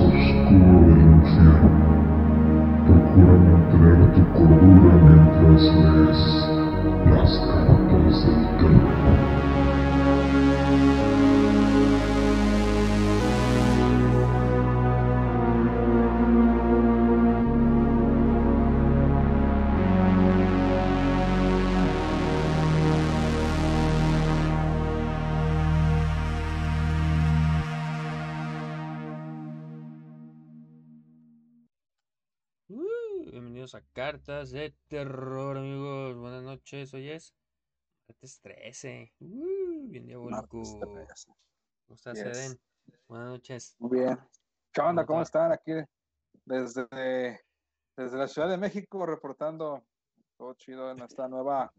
oscuro del infierno. Procura mantener tu cordura mientras lees las cartas del terror. Cartas de Terror, amigos. Buenas noches. Hoy es martes 13. Uh, bien diabólico. ¿Cómo 13. estás, Yes. Eden? Buenas noches. Muy bien. ¿Qué onda? ¿Cómo ¿Cómo te están? Aquí desde, desde la Ciudad de México reportando todo chido en esta nueva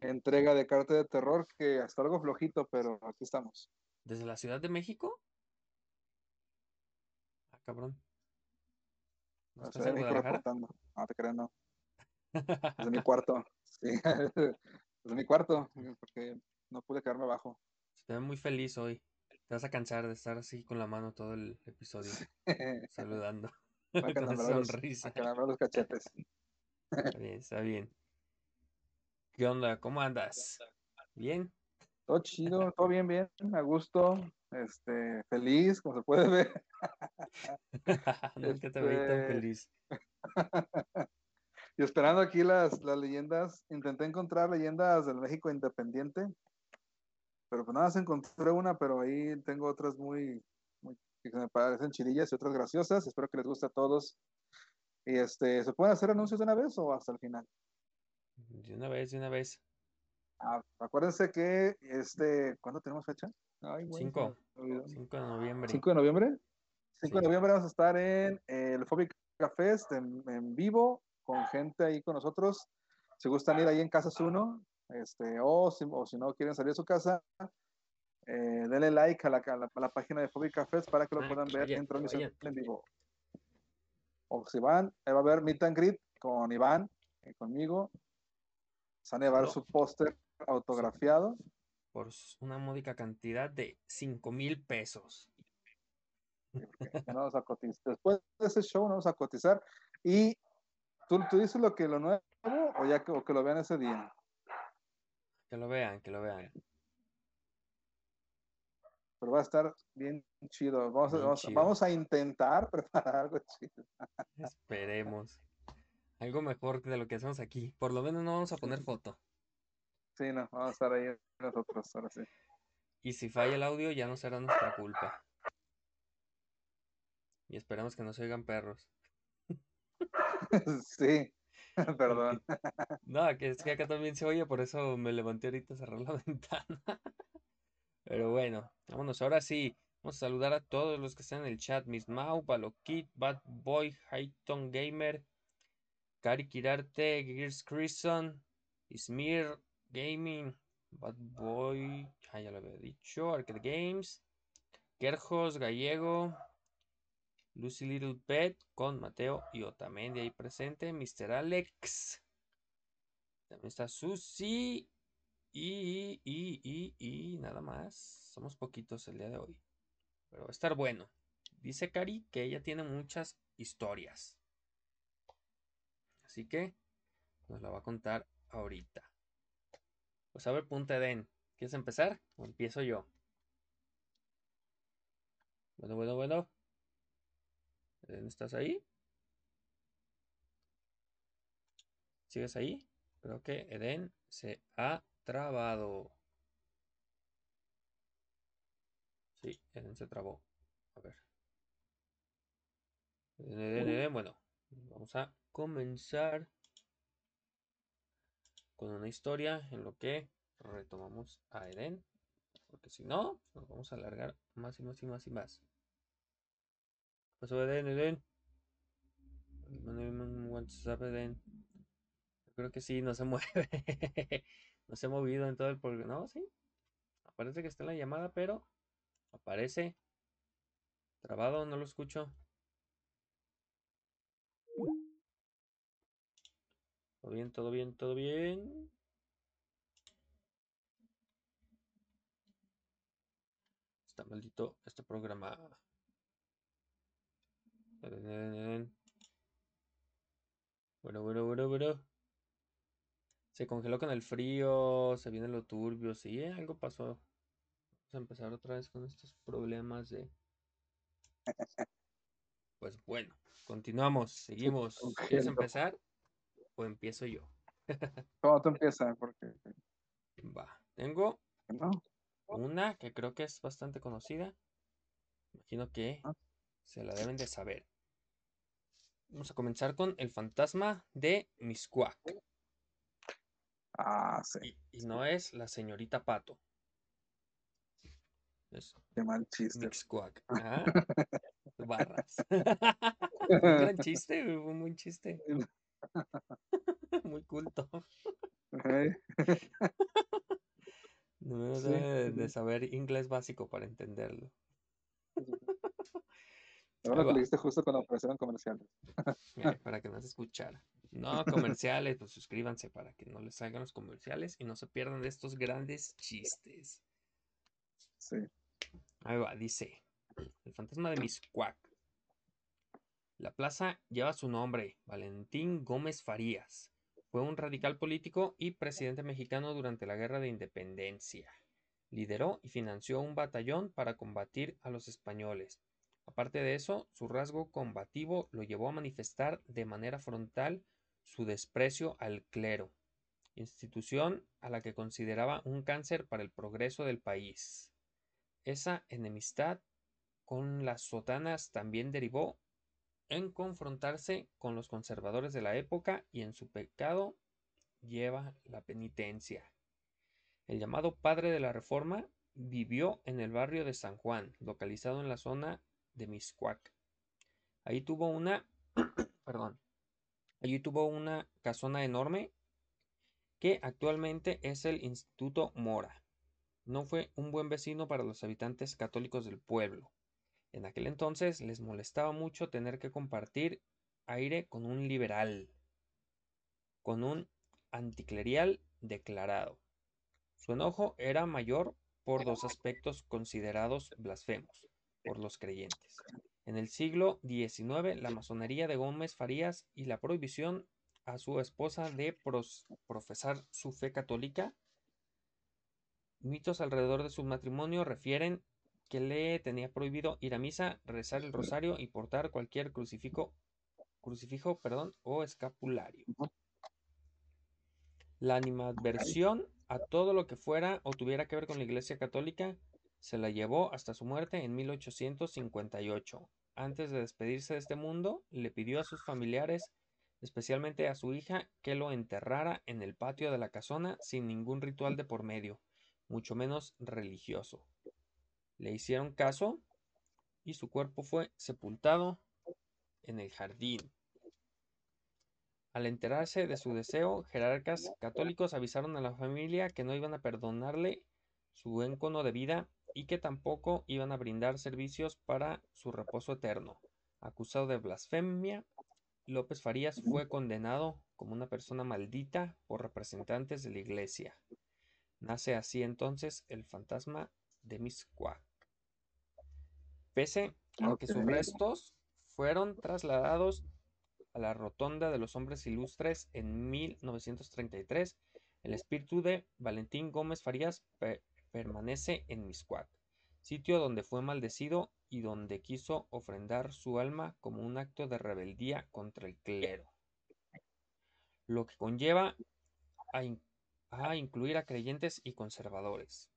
entrega de Carta de Terror que hasta algo flojito, pero aquí estamos. ¿Desde la Ciudad de México? Ah, cabrón. ¿No estás en Guadalajara? No te creas, no. Desde mi cuarto. Sí. Desde mi cuarto, porque no pude quedarme abajo. Se te ve muy feliz hoy. Te vas a cansar de estar así con la mano todo el episodio, saludando. Voy a Con esa calambrar los- sonrisa. a los cachetes. Está bien, está bien. ¿Qué onda? ¿Cómo andas? ¿Bien? Todo chido, todo bien, bien, a gusto, este, feliz, como se puede ver. Nunca te veí tan Este, feliz. Y esperando aquí las, las leyendas, intenté encontrar leyendas del México independiente, pero pues nada, se encontré una, pero ahí tengo otras muy, muy que me parecen chidillas y otras graciosas. Espero que les guste a todos. Y este, ¿se pueden hacer anuncios de una vez o hasta el final? De una vez, de una vez. Ah, acuérdense que este, ¿cuándo tenemos fecha? Ay, güey, se Cinco. me olvidó. 5 de noviembre. 5 de noviembre. 5 de Sí. noviembre vamos a estar en el Phobic Fest en, en vivo con gente ahí con nosotros. Si gustan ir ahí en Casas 1, este, o, si, o si no quieren salir de su casa, eh, denle like a la, a la- a la página de Phobic Fest para que lo Ah, puedan ver en transmisión en vivo. O si van, ahí va a haber Meet and Greet con Iván y conmigo. Se van a llevar No. su póster autografiado. Por una módica cantidad de 5 mil pesos. Vamos a cotizar. Después de ese show vamos a cotizar. Y tú, tú dices lo que lo nuevo o ya que, o que lo vean ese día. Que lo vean, que lo vean. Pero va a estar bien chido. Vamos, Bien vamos, chido. vamos a intentar preparar algo chido. Esperemos. Algo mejor de lo que hacemos aquí. Por lo menos no vamos a poner foto. Sí, no, vamos a estar ahí nosotros, ahora sí. Y si falla el audio, ya no será nuestra culpa. Y esperamos que no se oigan perros. sí, perdón. No, que es que acá también se oye, por eso me levanté ahorita a cerrar la ventana. Pero bueno, vámonos. Ahora sí, vamos a saludar a todos los que están en el chat. Miss Mau, Balokit, Bad Boy, Highton Gamer, Kari Kirarte, Gears Crison, Ismir Gaming, Bad Boy, ya lo había dicho, Arcade Games, Kerjos Gallego, Lucy Little Pet con Mateo y Otamendi ahí presente, Mr. Alex. También está Susi. Y, y, y, y nada más. Somos poquitos el día de hoy. Pero va a estar bueno. Dice Cari que ella tiene muchas historias. Así que nos la va a contar ahorita. Pues a ver, punta Eden. ¿Quieres empezar? ¿O empiezo yo? Bueno, bueno, bueno. Eden, ¿estás ahí? ¿Sigues ahí? Creo que Eden se ha trabado. Sí, Eden se trabó. A ver. Eden, Eden, Eden. Bueno, vamos a comenzar con una historia en lo que retomamos a Eden. Porque si no, nos vamos a alargar más y más y más y más. ¿Qué pasó, Eden, Eden? WhatsApp, Eden. Creo que sí, no se mueve. no se ha movido en todo el programa. No, sí. Aparece que está en la llamada, pero aparece trabado, no lo escucho. Todo bien, todo bien, todo bien. Está maldito este programa. Bueno, bueno, bueno, bueno. Se congeló con el frío, se viene lo turbio, sí, eh, algo pasó. Vamos a empezar otra vez con estos problemas de... Pues bueno, continuamos, seguimos. ¿Quieres empezar? ¿O empiezo yo? ¿Cómo tú empiezas? Porque, Va, tengo ¿no? una que creo que es bastante conocida. Imagino que Ah. se la deben de saber. Vamos a comenzar con el fantasma de Miscuac. Ah, sí. Y, y no es la señorita Pato. Es Qué mal chiste. Mixcuac. Ajá. Barras. Un gran chiste, un buen chiste. Muy culto. No Sí, de, de saber inglés básico para entenderlo. Ahora lo viste justo cuando aparecieron comerciales. Eh, para que no se escuchara. No comerciales, pues suscríbanse para que no les salgan los comerciales y no se pierdan de estos grandes chistes. Sí. Ahí va, dice. El fantasma de Miscuac. La plaza lleva su nombre, Valentín Gómez Farías. Fue un radical político y presidente mexicano durante la Guerra de Independencia. Lideró y financió un batallón para combatir a los españoles. Aparte de eso, su rasgo combativo lo llevó a manifestar de manera frontal su desprecio al clero, institución a la que consideraba un cáncer para el progreso del país. Esa enemistad con las sotanas también derivó en confrontarse con los conservadores de la época y en su pecado lleva la penitencia. El llamado padre de la Reforma vivió en el barrio de San Juan, localizado en la zona de Miscuac. Ahí tuvo una, perdón, allí tuvo una casona enorme que actualmente es el Instituto Mora. No fue un buen vecino para los habitantes católicos del pueblo. En aquel entonces les molestaba mucho tener que compartir aire con un liberal, con un anticlerial declarado. Su enojo era mayor por dos aspectos considerados blasfemos por los creyentes. En el siglo XIX, la masonería de Gómez Farías y la prohibición a su esposa de profesar su fe católica. Mitos alrededor de su matrimonio refieren que le tenía prohibido ir a misa, rezar el rosario y portar cualquier crucifijo, crucifijo perdón, o escapulario. La animadversión a todo lo que fuera o tuviera que ver con la Iglesia Católica se la llevó hasta su muerte en 1858. Antes de despedirse de este mundo, le pidió a sus familiares, especialmente a su hija, que lo enterrara en el patio de la casona sin ningún ritual de por medio, mucho menos religioso. Le hicieron caso y su cuerpo fue sepultado en el jardín. Al enterarse de su deseo, jerarcas católicos avisaron a la familia que no iban a perdonarle su buen cono de vida y que tampoco iban a brindar servicios para su reposo eterno. Acusado de blasfemia, López Farías fue condenado como una persona maldita por representantes de la iglesia. Nace así entonces el fantasma de Miscuac. Pese a que sus restos fueron trasladados a la Rotonda de los Hombres Ilustres en 1933, el espíritu de Valentín Gómez Farías pe- permanece en Miscuac, sitio donde fue maldecido y donde quiso ofrendar su alma como un acto de rebeldía contra el clero, lo que conlleva a, in- a incluir a creyentes y conservadores.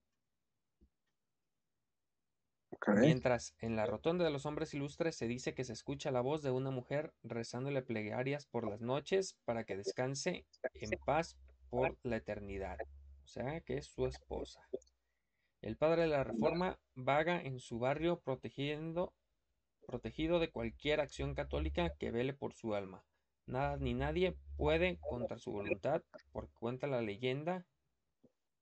Mientras en la rotonda de los hombres ilustres se dice que se escucha la voz de una mujer rezándole plegarias por las noches para que descanse en paz por la eternidad. O sea que es su esposa. El padre de la reforma vaga en su barrio protegiendo, protegido de cualquier acción católica que vele por su alma. Nada ni nadie puede contra su voluntad, porque cuenta la leyenda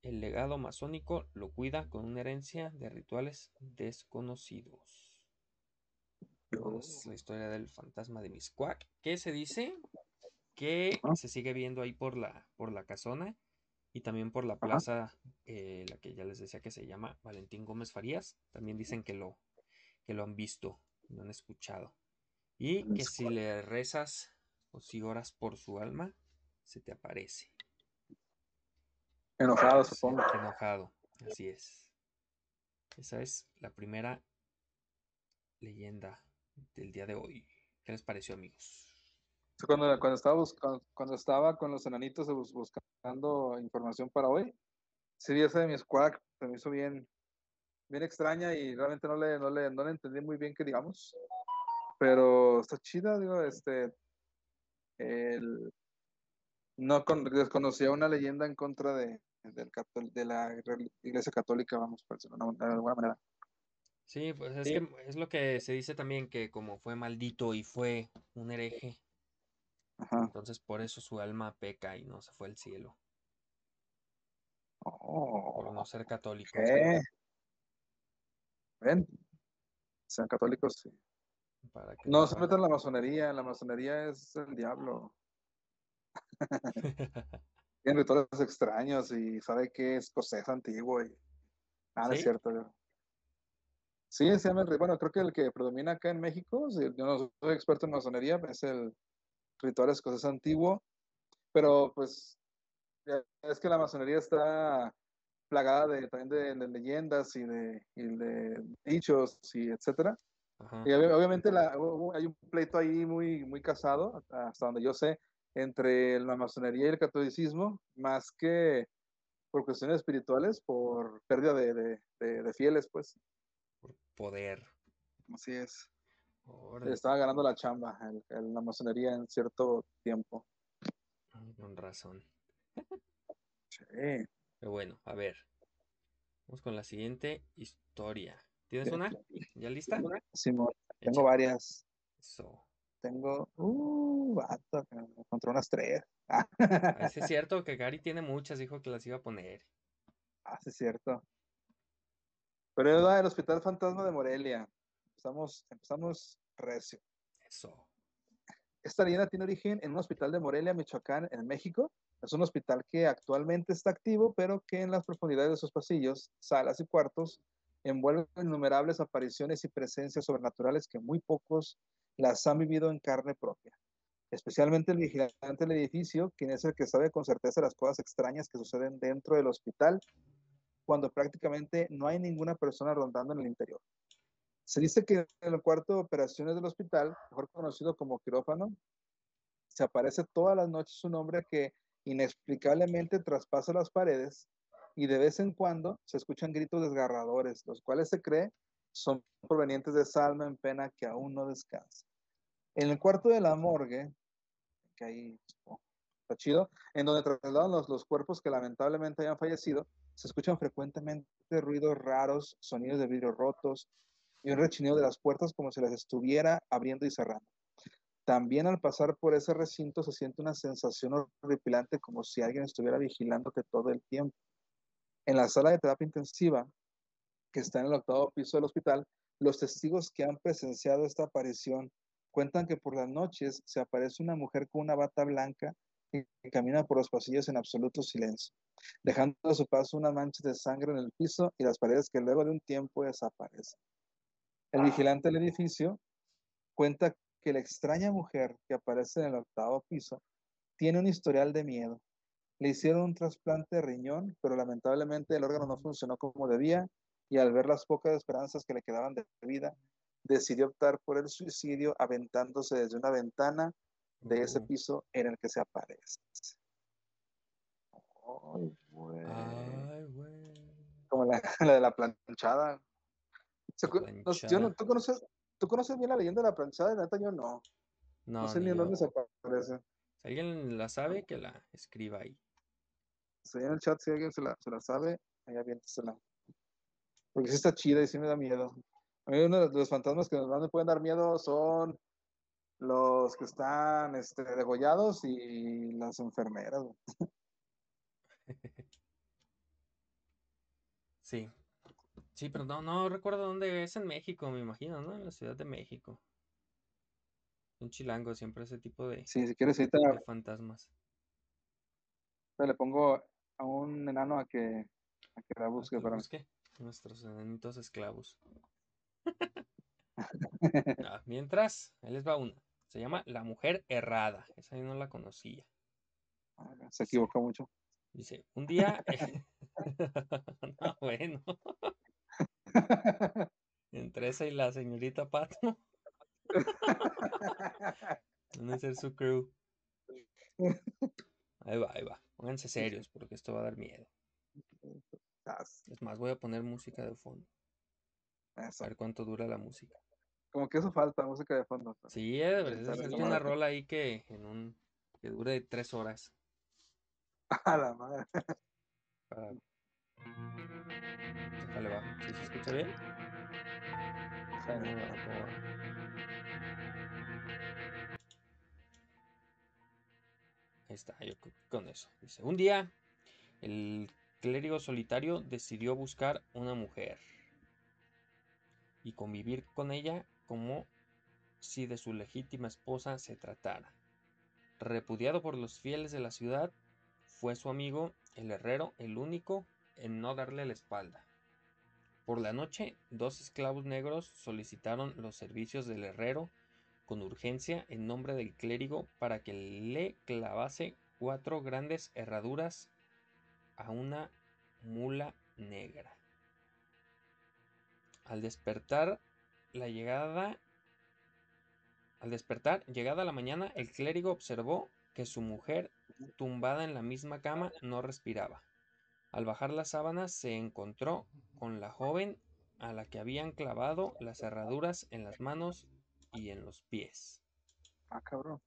el legado masónico lo cuida con una herencia de rituales desconocidos. Es la historia del fantasma de Miscuac, que se dice que se sigue viendo ahí por la, por la casona y también por la plaza, eh, la que ya les decía que se llama Valentín Gómez Farías. También dicen que lo, que lo han visto, lo han escuchado. Y que si le rezas o si oras por su alma, se te aparece. Enojado, supongo. enojado, así es. Esa es la primera leyenda del día de hoy. ¿Qué les pareció, amigos? Cuando, cuando, estaba buscando, cuando estaba con los enanitos bus- buscando información para hoy, sí vi esa de mi squad, se me hizo bien, bien extraña y realmente no le, no le, no le entendí muy bien que digamos. Pero está chida, digo, este. El, no con, desconocía una leyenda en contra de, del de la iglesia católica, vamos, por decirlo de una- de alguna manera. Sí, pues es Sí. que es lo que se dice también que como fue maldito y fue un hereje, Ajá. entonces por eso su alma peca y no se fue al cielo, por Oh, no ser católico. ¿qué? ¿Ven? Sean católicos, sí. Para que No no se metan en la masonería, la masonería es el diablo. Tiene rituales extraños y sabe que es escocés antiguo y nada, es ¿Sí? cierto. yo- Sí, se llama el bueno, creo que el que predomina acá en México, sí, yo no soy experto en masonería, es el ritual escocés antiguo, pero pues es que la masonería está plagada de, también de, de leyendas y de, y de dichos y etcétera. Ajá. Y obvi- obviamente la- hay un pleito ahí muy, muy casado, hasta donde yo sé, entre la masonería y el catolicismo, más que por cuestiones espirituales, por pérdida de, de- de- de fieles, pues. Por poder. Así es. Órale, Estaba ganando la chamba el- el- la masonería en cierto tiempo. con razón. Sí. Pero bueno, a ver. Vamos con la siguiente historia. ¿Tienes una? ¿Ya lista? Simón, tengo varias. Eso. Tengo, uh, vato, encontré unas tres. A ver si es cierto que Gary tiene muchas, dijo que las iba a poner. Ah, sí, es cierto. Pero del Hospital Fantasma de Morelia. Empezamos, empezamos recio. Eso. Esta leyenda tiene origen en un hospital de Morelia, Michoacán, en México. Es un hospital que actualmente está activo, pero que en las profundidades de sus pasillos, salas y cuartos envuelven innumerables apariciones y presencias sobrenaturales que muy pocos las han vivido en carne propia. Especialmente el vigilante del edificio, quien es el que sabe con certeza las cosas extrañas que suceden dentro del hospital cuando prácticamente no hay ninguna persona rondando en el interior. Se dice que en el cuarto de operaciones del hospital, mejor conocido como quirófano, se aparece todas las noches un hombre que inexplicablemente traspasa las paredes y de vez en cuando se escuchan gritos desgarradores, los cuales se cree son provenientes de esa alma en pena que aún no descansa. En el cuarto de la morgue, que ahí oh, está chido, en donde trasladan los, los cuerpos que lamentablemente hayan fallecido, se escuchan frecuentemente ruidos raros, sonidos de vidrios rotos y un rechinido de las puertas como si las estuviera abriendo y cerrando. También al pasar por ese recinto se siente una sensación horripilante como si alguien estuviera vigilándote todo el tiempo. En la sala de terapia intensiva, que está en el octavo piso del hospital, los testigos que han presenciado esta aparición cuentan que por las noches se aparece una mujer con una bata blanca que camina por los pasillos en absoluto silencio, dejando a su paso unas manchas de sangre en el piso y las paredes que luego de un tiempo desaparecen. El vigilante del edificio cuenta que la extraña mujer que aparece en el octavo piso tiene un historial de miedo. Le hicieron un trasplante de riñón, pero lamentablemente el órgano no funcionó como debía y al ver las pocas esperanzas que le quedaban de vida, decidió optar por el suicidio aventándose desde una ventana de ese piso en el que se aparece. Ay, güey. Ay, güey. Como la, la de la planchada. La yo no-. ¿tú, conoces, ¿Tú conoces bien la leyenda de la planchada? La neta, yo no. No, No, sé ni ni en dónde se aparece. Si alguien la sabe, que la escriba ahí. Si en el chat, si alguien se la, se la sabe, ahí aviéntesela. Porque sí está chida y sí me da miedo. A mí uno de los fantasmas que más me pueden dar miedo son los que están este, degollados y las enfermeras. Sí. Sí, pero no, no recuerdo dónde es en México, me imagino, ¿no? En la Ciudad de México. Un chilango, siempre ese tipo de, Sí, si quieres, ahorita de fantasmas. le pongo a un enano a que, a que la busque que para busque. Nuestros enanitos esclavos. Ah, mientras, ahí les va una. Se llama La Mujer Errada. Esa yo no la conocía. Ah, Se equivoca mucho. Dice, un día... no, bueno. Entre esa y la señorita Pato. Van a ser su crew. Ahí va, ahí va. Pónganse serios porque esto va a dar miedo. Es más, voy a poner música de fondo. Eso. A ver cuánto dura la música. Como que eso falta, música de fondo. Sí, eh, Pensar en hacerte la una madre. rola ahí que en un que dure tres horas. A la madre. Para... Déjale bajo. ¿Sí se escucha bien? ¿Cómo va? ¿Cómo va? Ahí está, yo con eso. Dice, un día el clérigo solitario decidió buscar una mujer y convivir con ella como si de su legítima esposa se tratara. Repudiado por los fieles de la ciudad, fue su amigo el herrero el único en no darle la espalda. Por la noche, dos esclavos negros solicitaron los servicios del herrero con urgencia en nombre del clérigo para que le clavase cuatro grandes herraduras a una mula negra. Al despertar la llegada al despertar, llegada la mañana, el clérigo observó que su mujer, tumbada en la misma cama, no respiraba. Al bajar las sábanas se encontró con la joven a la que habían clavado las herraduras en las manos y en los pies. Ah, cabrón.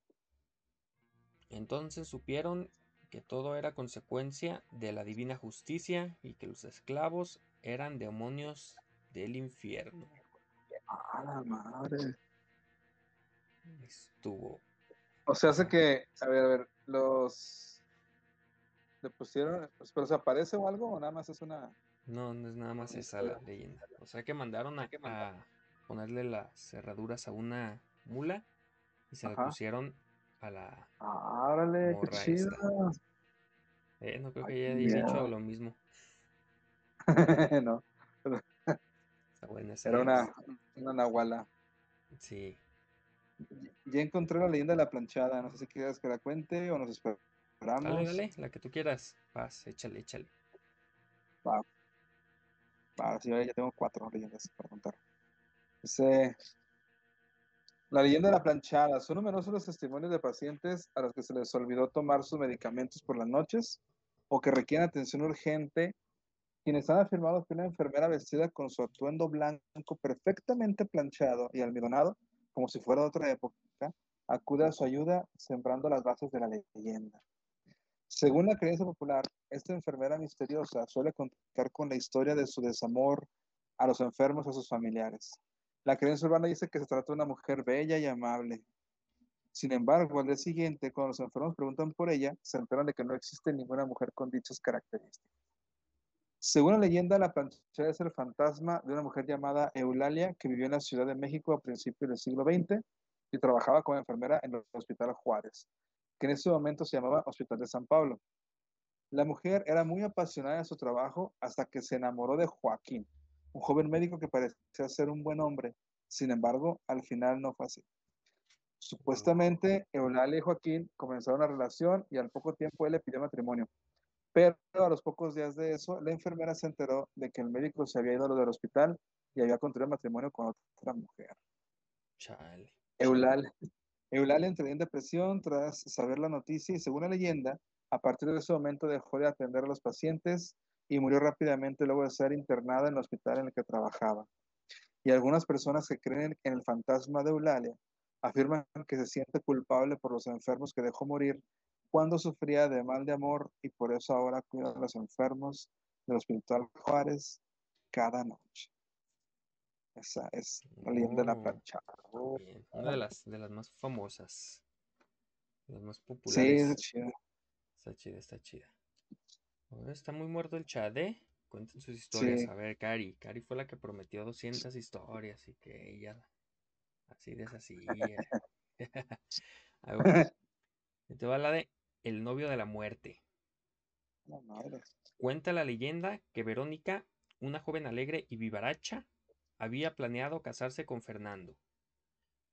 Entonces supieron que todo era consecuencia de la divina justicia y que los esclavos eran demonios del infierno. A la madre. Estuvo. O sea, hace que, a ver, a ver, los le pusieron, pero se aparece o algo o nada más es una. No, no es nada más esa la leyenda. O sea que mandaron a, a ponerle las cerraduras a una mula y se Ajá. pusieron a la... Ah, órale, qué chido. Eh, no creo que haya dicho lo mismo. no, Está buena esa. era una, una nahuala. Sí. Ya encontré la leyenda de la planchada. No sé si quieres que la cuente o nos esperamos. Dale, dale, la que tú quieras. Vas, échale, échale. Ah, sí, ahora ya tengo cuatro leyendas para contar. Dice, la leyenda de la planchada. Son numerosos los testimonios de pacientes a los que se les olvidó tomar sus medicamentos por las noches o que requieren atención urgente, quienes han afirmado que una enfermera vestida con su atuendo blanco perfectamente planchado y almidonado, como si fuera de otra época, acude a su ayuda sembrando las bases de la leyenda. Según la creencia popular, esta enfermera misteriosa suele contar con la historia de su desamor a los enfermos y a sus familiares. La creencia urbana dice que se trata de una mujer bella y amable. Sin embargo, al día siguiente, cuando los enfermos preguntan por ella, se enteran de que no existe ninguna mujer con dichas características. Según la leyenda, la planchada es el fantasma de una mujer llamada Eulalia que vivió en la Ciudad de México a principios del siglo XX y trabajaba como enfermera en el Hospital Juárez, que en ese momento se llamaba Hospital de San Pablo. La mujer era muy apasionada de su trabajo hasta que se enamoró de Joaquín, un joven médico que parecía ser un buen hombre. Sin embargo, al final no fue así. Supuestamente, Eulalia y Joaquín comenzaron una relación y al poco tiempo él le pidió matrimonio. Pero a los pocos días de eso, la enfermera se enteró de que el médico se había ido a lo del hospital y había contraído matrimonio con otra mujer. Chale. Eulalia, Eulalia entró en depresión tras saber la noticia y según la leyenda, a partir de ese momento dejó de atender a los pacientes y murió rápidamente luego de ser internada en el hospital en el que trabajaba. Y algunas personas que creen en el fantasma de Eulalia afirman que se siente culpable por los enfermos que dejó morir cuando sufría de mal de amor y por eso ahora cuida a los enfermos del Hospital Juárez cada noche. Esa es la leyenda de la Oh, planchada. Bien. Una de las, de las más famosas. de Las más Sí, populares. es chido. Está chida, está chida. Ahora está muy muerto el chat, ¿eh? Cuenten sus historias. Sí. A ver, Cari. Cari fue la que prometió 200 historias y que ella así deshacía. A ver, te va la de El novio de la muerte. Madre. Cuenta la leyenda que Verónica, una joven alegre y vivaracha, había planeado casarse con Fernando.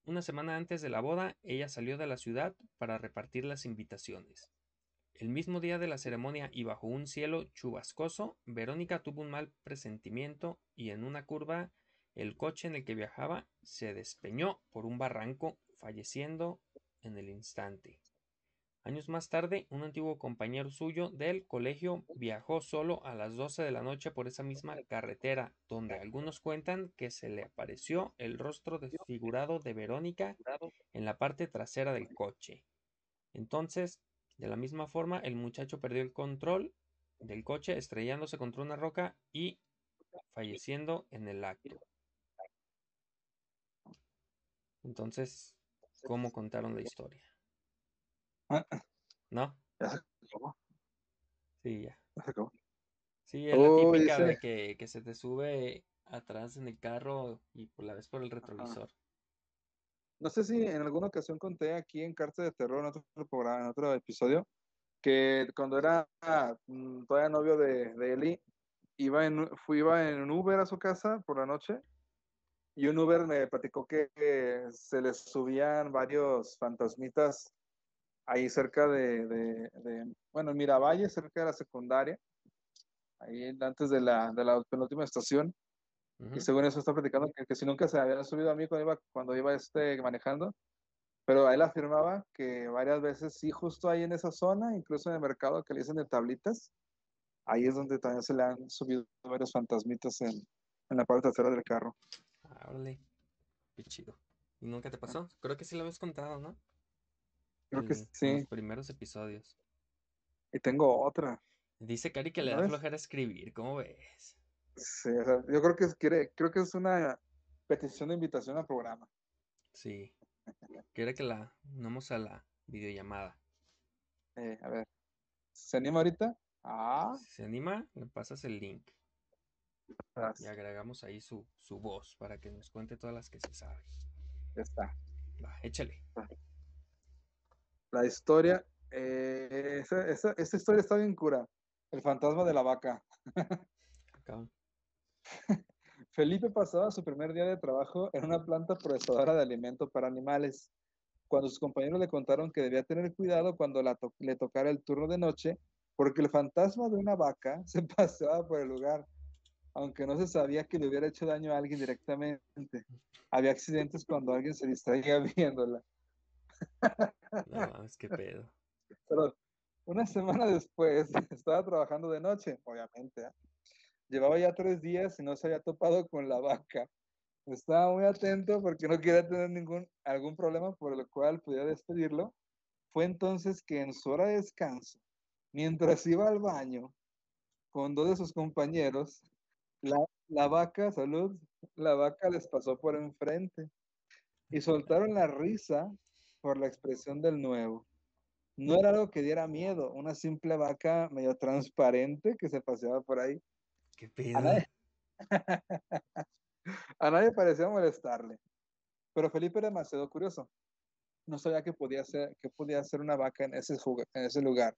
Una semana antes de la boda, ella salió de la ciudad para repartir las invitaciones. El mismo día de la ceremonia y bajo un cielo chubascoso, Verónica tuvo un mal presentimiento y en una curva el coche en el que viajaba se despeñó por un barranco, falleciendo en el instante. Años más tarde, un antiguo compañero suyo del colegio viajó solo a las 12 de la noche por esa misma carretera, donde algunos cuentan que se le apareció el rostro desfigurado de Verónica en la parte trasera del coche. Entonces, de la misma forma, el muchacho perdió el control del coche estrellándose contra una roca y falleciendo en el acto. Entonces, ¿cómo contaron la historia? ¿No? Ya se acabó. Sí, ya. Ya se acabó. Sí, es la típica de que, que se te sube atrás en el carro y pues, la ves por el retrovisor. No sé si en alguna ocasión conté aquí en Carta de Terror, en otro programa, en otro episodio, que cuando era mm, todavía novio de, de Eli, iba en, fui, iba en un Uber a su casa por la noche y un Uber me platicó que, que se les subían varios fantasmitas ahí cerca de, de- de, bueno, en Miravalle, cerca de la secundaria, ahí antes de la, de la penúltima estación. Y según eso está platicando que, que si nunca se había subido a mí cuando iba, cuando iba este, manejando, pero él afirmaba que varias veces sí, justo ahí en esa zona, incluso en el mercado que le dicen de tablitas, ahí es donde también se le han subido varios fantasmitas en, en la parte trasera del carro. Ah, órale. Qué chido. ¿Y nunca te pasó? Creo que sí lo habías contado, ¿no? Creo que sí. los primeros episodios. Y tengo otra. Dice Cari que le da flojera escribir, ¿cómo ves? Sí, o sea, yo creo que es, quiere, creo que es una petición de invitación al programa. Sí. Quiere que la unamos a la videollamada. Eh, a ver, ¿se anima ahorita? Ah, Si se anima, le pasas el link y agregamos ahí su, su voz para que nos cuente todas las que se sabe. ya está. Va, échale. La historia, eh, esa, esa- esta historia está bien cura. El fantasma de la vaca. Felipe pasaba su primer día de trabajo en una planta procesadora de alimento para animales. Cuando sus compañeros le contaron que debía tener cuidado cuando la to- le tocara el turno de noche, porque el fantasma de una vaca se paseaba por el lugar, aunque no se sabía que le hubiera hecho daño a alguien directamente. Había accidentes cuando alguien se distraía viéndola. No mames, qué pedo. Pero una semana después estaba trabajando de noche, obviamente. ¿ah? Llevaba ya tres días y no se había topado con la vaca. Estaba muy atento porque no quería tener ningún, algún problema por el cual pudiera despedirlo. Fue entonces que en su hora de descanso, mientras iba al baño con dos de sus compañeros, la, la vaca, salud, la vaca les pasó por enfrente y soltaron la risa por la expresión del nuevo. No era algo que diera miedo, una simple vaca medio transparente que se paseaba por ahí. Qué A pedo. nadie, a nadie parecía molestarle, pero Felipe era demasiado curioso. No sabía que podía ser, que podía ser una vaca en ese, juga- en ese lugar.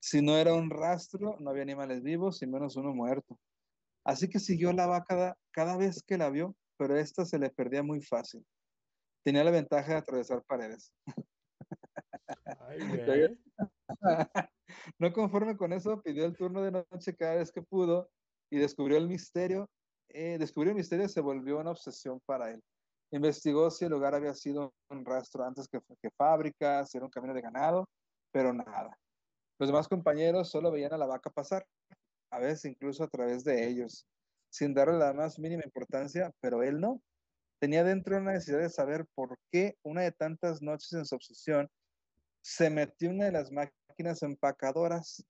Si no era un rastro, no había animales vivos y menos uno muerto. Así que siguió la vaca da- cada vez que la vio, pero esta se le perdía muy fácil. Tenía la ventaja de atravesar paredes. Ay, güey. No conforme con eso, pidió el turno de noche cada vez que pudo y descubrió el misterio. eh, descubrió el misterio se volvió una obsesión para él. Investigó si el lugar había sido un rastro antes que, que fábrica, si era un camino de ganado, pero nada. Los demás compañeros solo veían a la vaca pasar, a veces incluso a través de ellos, sin darle la más mínima importancia, pero él no. Tenía dentro una necesidad de saber por qué una de tantas noches en su obsesión se metió una de las máquinas empacadoras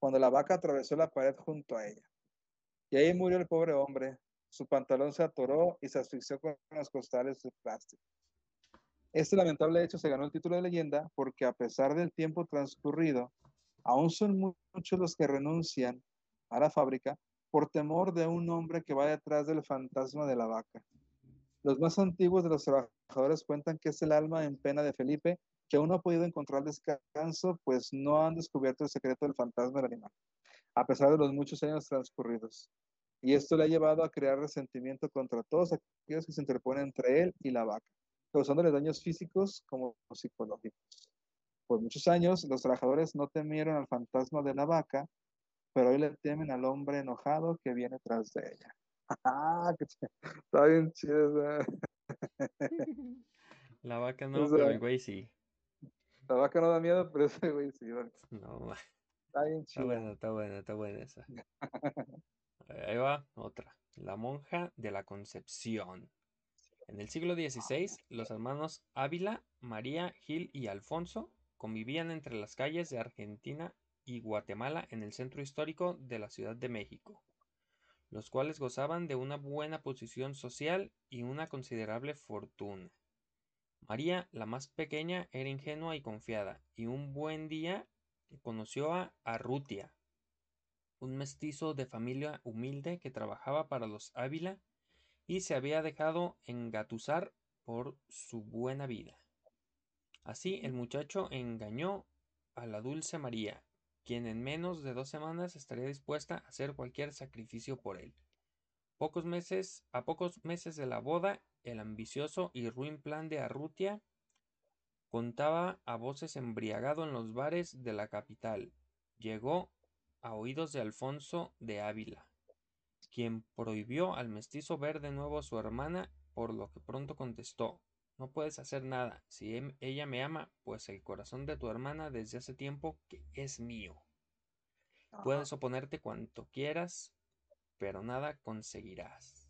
cuando la vaca atravesó la pared junto a ella. Y ahí murió el pobre hombre. Su pantalón se atoró y se asfixió con los costales de plástico. Este lamentable hecho se ganó el título de leyenda porque a pesar del tiempo transcurrido, aún son mu- muchos los que renuncian a la fábrica por temor de un hombre que va detrás del fantasma de la vaca. Los más antiguos de los trabajadores cuentan que es el alma en pena de Felipe que aún no ha podido encontrar descanso, pues no han descubierto el secreto del fantasma del animal, a pesar de los muchos años transcurridos. y esto le ha llevado a crear resentimiento contra todos aquellos que se interponen entre él y la vaca, causándole daños físicos como psicológicos. Por muchos años, los trabajadores no temieron al fantasma de la vaca, pero hoy le temen al hombre enojado que viene tras de ella. Ah, está bien chido. La vaca no, O sea, pero el güey sí. La vaca no da miedo, pero ese güey sí. vale. No, Está bien está chido. buena, está buena, está buena esa. Ahí va otra. La monja de la Concepción. En el siglo XVI, los hermanos Ávila, María, Gil y Alfonso convivían entre las calles de Argentina y Guatemala en el centro histórico de la Ciudad de México, los cuales gozaban de una buena posición social y una considerable fortuna. María, la más pequeña, era ingenua y confiada, y un buen día conoció a Arrutia, un mestizo de familia humilde que trabajaba para los Ávila y se había dejado engatusar por su buena vida. Así el muchacho engañó a la dulce María, quien en menos de dos semanas estaría dispuesta a hacer cualquier sacrificio por él. Pocos meses, a pocos meses de la boda, el ambicioso y ruin plan de Arrutia contaba a voces embriagado en los bares de la capital. Llegó a oídos de Alfonso de Ávila, quien prohibió al mestizo ver de nuevo a su hermana, por lo que pronto contestó No puedes hacer nada. Si em- ella me ama, pues el corazón de tu hermana desde hace tiempo que es mío. Puedes oponerte cuanto quieras, pero nada conseguirás.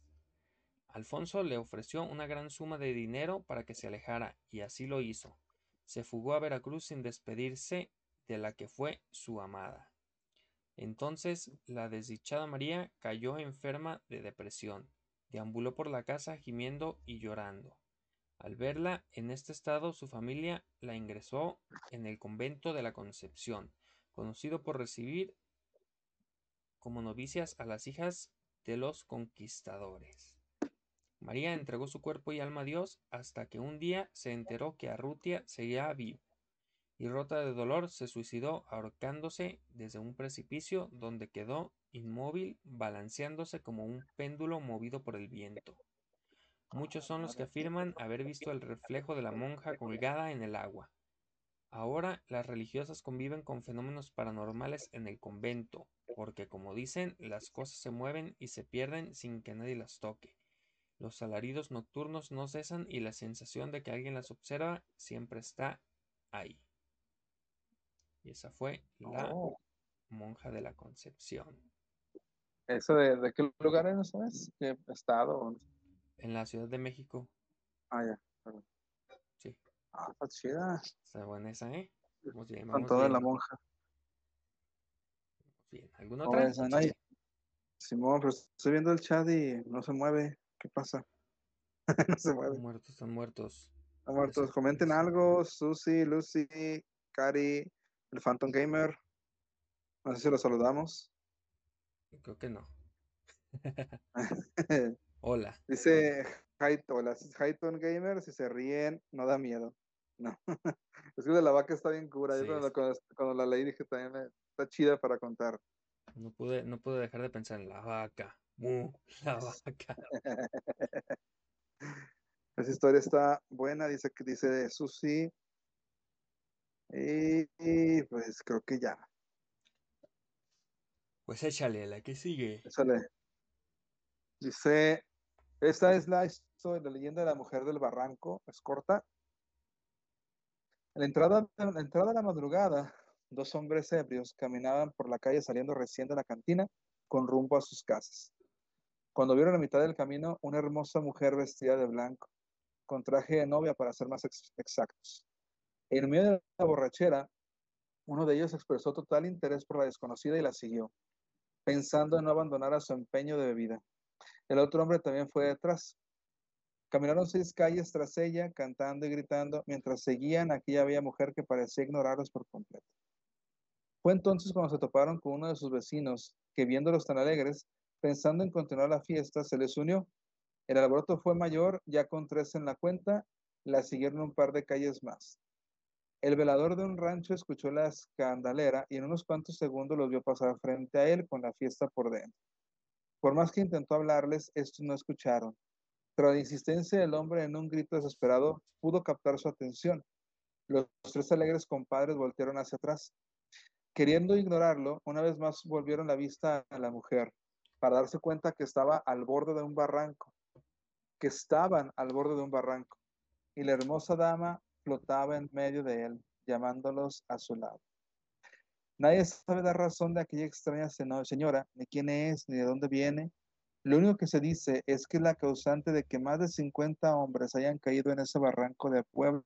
Alfonso le ofreció una gran suma de dinero para que se alejara, y así lo hizo. Se fugó a Veracruz sin despedirse de la que fue su amada. Entonces la desdichada María cayó enferma de depresión. Deambuló por la casa gimiendo y llorando. Al verla en este estado, su familia la ingresó en el convento de la Concepción, conocido por recibir como novicias a las hijas de los conquistadores. María entregó su cuerpo y alma a Dios hasta que un día se enteró que Arrutia seguía vivo y rota de dolor se suicidó ahorcándose desde un precipicio donde quedó inmóvil balanceándose como un péndulo movido por el viento. Muchos son los que afirman haber visto el reflejo de la monja colgada en el agua. Ahora las religiosas conviven con fenómenos paranormales en el convento, porque como dicen, las cosas se mueven y se pierden sin que nadie las toque. Los alaridos nocturnos no cesan y la sensación de que alguien las observa siempre está ahí. Y esa fue la Oh, monja de la Concepción. ¿Eso de, de qué lugar es? ¿Qué estado? En la Ciudad de México. Ah, ya. Sí, Ah, está chida. está buena esa, ¿eh? Vamos bien, Con vamos toda la bien, monja. vamos bien. ¿Alguna ¿Cómo otra? ves, Anay? Simón, pero estoy viendo el chat y no se mueve. ¿Qué pasa? no se mueve. Están muertos, están muertos. Están muertos. Comenten algo. Susi, Lucy, Cari, el Phantom Gamer. No sé si lo saludamos. Creo que no. Hola. Dice Hyton Gamer, si se ríen, no da miedo. No. Es que de la vaca está bien cura. Yo cuando, es- cuando, cuando la leí dije también me- está chida para contar. No pude, no pude dejar de pensar en la vaca. La vaca. Esa historia está buena, dice que dice Susi. Y, y, pues creo que ya. Pues échale, la que sigue. Échale. Dice, esta es la historia, la leyenda de la mujer del barranco, es corta. En la entrada, en la entrada de la madrugada, dos hombres ebrios caminaban por la calle saliendo recién de la cantina con rumbo a sus casas. Cuando vieron a mitad del camino una hermosa mujer vestida de blanco, con traje de novia para ser más ex- exactos. En medio de la borrachera, uno de ellos expresó total interés por la desconocida y la siguió, pensando en no abandonar a su empeño de bebida. El otro hombre también fue detrás. Caminaron seis calles tras ella, cantando y gritando, mientras seguían a aquella bella mujer que parecía ignorarlos por completo. Fue entonces cuando se toparon con uno de sus vecinos, que viéndolos tan alegres, pensando en continuar la fiesta, se les unió. El alboroto fue mayor, ya con tres en la cuenta, la siguieron un par de calles más. El velador de un rancho escuchó la escandalera y en unos cuantos segundos los vio pasar frente a él con la fiesta por dentro. Por más que intentó hablarles, estos no escucharon. Tras la insistencia del hombre en un grito desesperado, pudo captar su atención. Los tres alegres compadres voltearon hacia atrás. Queriendo ignorarlo, una vez más volvieron la vista a la mujer para darse cuenta que estaba al borde de un barranco, que estaban al borde de un barranco, y la hermosa dama flotaba en medio de él, llamándolos a su lado. Nadie sabe la razón de aquella extraña señora, ni quién es, ni de dónde viene. Lo único que se dice es que es la causante de que más de 50 hombres hayan caído en ese barranco de Puebla,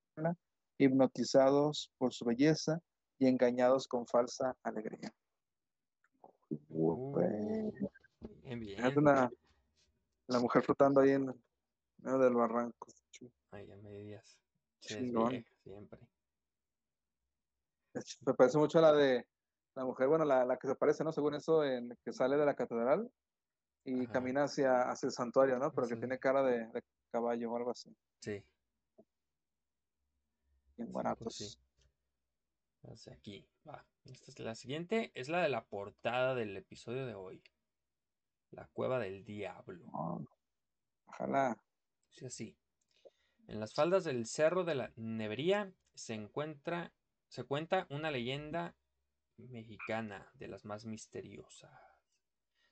hipnotizados por su belleza y engañados con falsa alegría. Bien, bien. Es una, la mujer flotando ahí en medio del barranco. Ay, a medias. Chingón. siempre. Me parece mucho a la de la mujer, bueno, la, la que se parece, ¿no? Según eso, en, que sale de la catedral y Ajá. camina hacia, hacia el santuario, ¿no? Pero que Sí. tiene cara de, de caballo o algo así. Sí, Bien Sí, baratos. pues sí. Entonces aquí, va. Esta es la siguiente, es la de la portada del episodio de hoy. La cueva del diablo. No, ojalá. Dice así. En las faldas del cerro de la Nevería se encuentra, se cuenta una leyenda mexicana de las más misteriosas.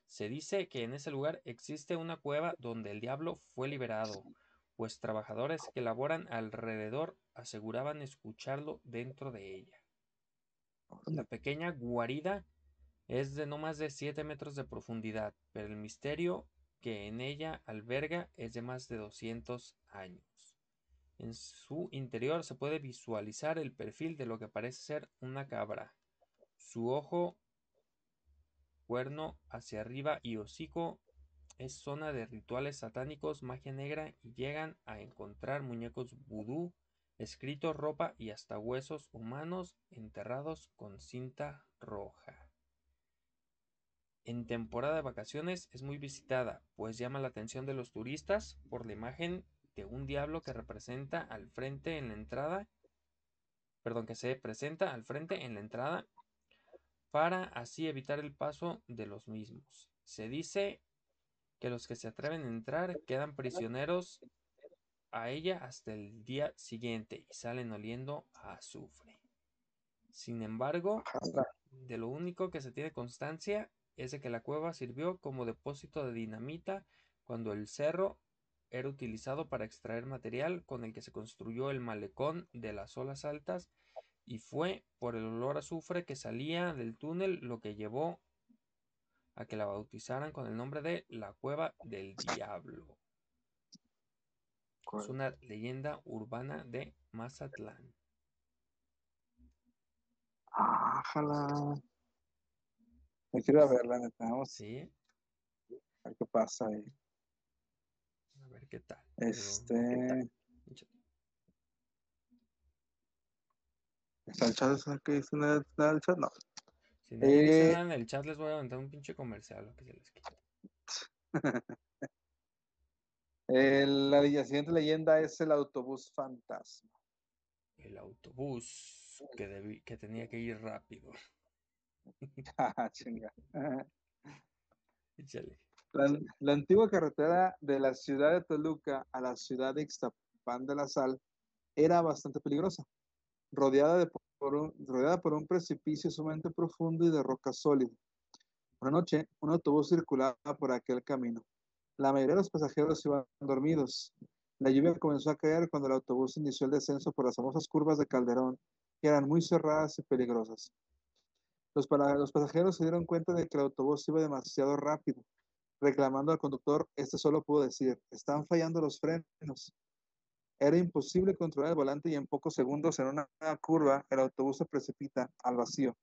Se dice que en ese lugar existe una cueva donde el diablo fue liberado, pues trabajadores que laboran alrededor aseguraban escucharlo dentro de ella. La pequeña guarida es de no más de 7 metros de profundidad, pero el misterio que en ella alberga es de más de 200 años. En su interior se puede visualizar el perfil de lo que parece ser una cabra. Su ojo, cuerno hacia arriba y hocico es zona de rituales satánicos, magia negra y llegan a encontrar muñecos vudú, escritos, ropa y hasta huesos humanos enterrados con cinta roja. En temporada de vacaciones es muy visitada, pues llama la atención de los turistas por la imagen de un diablo que representa al frente en la entrada, perdón, que se presenta al frente en la entrada para así evitar el paso de los mismos. Se dice que los que se atreven a entrar quedan prisioneros a ella hasta el día siguiente y salen oliendo a azufre. Sin embargo, de lo único que se tiene constancia es de que la cueva sirvió como depósito de dinamita cuando el cerro era utilizado para extraer material con el que se construyó el malecón de las olas altas y fue por el olor a azufre que salía del túnel lo que llevó a que la bautizaran con el nombre de la cueva del diablo. Es una leyenda urbana de Mazatlán. Ojalá. Me quiero a verla, neta. Vamos Sí, a ver qué pasa ahí. a ver qué tal. Este. échate. ¿Está del chat? No. Si dice Eh, en el chat, les voy a aventar un pinche comercial, lo que se les quite. Eh, la siguiente leyenda es el autobús fantasma. El autobús que, debí- que tenía que ir rápido. Ah, chinga. La antigua carretera de la ciudad de Toluca a la ciudad de Ixtapán de la Sal era bastante peligrosa, rodeada, de por un, rodeada por un precipicio sumamente profundo y de roca sólida. Una noche, un autobús circulaba por aquel camino. La mayoría de los pasajeros iban dormidos. La lluvia comenzó a caer cuando el autobús inició el descenso por las famosas curvas de Calderón, que eran muy cerradas y peligrosas. Los, los pasajeros se dieron cuenta de que el autobús iba demasiado rápido. Reclamando al conductor, este solo pudo decir, están fallando los frenos. Era imposible controlar el volante y en pocos segundos en una curva el autobús se precipita al vacío.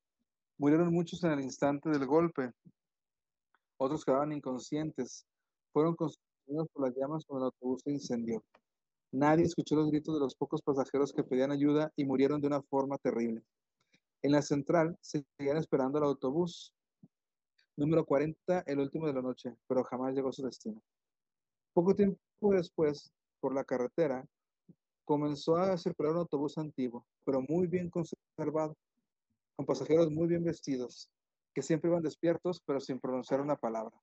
Murieron muchos en el instante del golpe. Otros quedaban inconscientes. Fueron consumidos por las llamas cuando el autobús se incendió. Nadie escuchó los gritos de los pocos pasajeros que pedían ayuda y murieron de una forma terrible. En la central seguían esperando el autobús número 40, el último de la noche, pero jamás llegó a su destino. Poco tiempo después, por la carretera, comenzó a circular un autobús antiguo, pero muy bien conservado, con pasajeros muy bien vestidos, que siempre iban despiertos, pero sin pronunciar una palabra.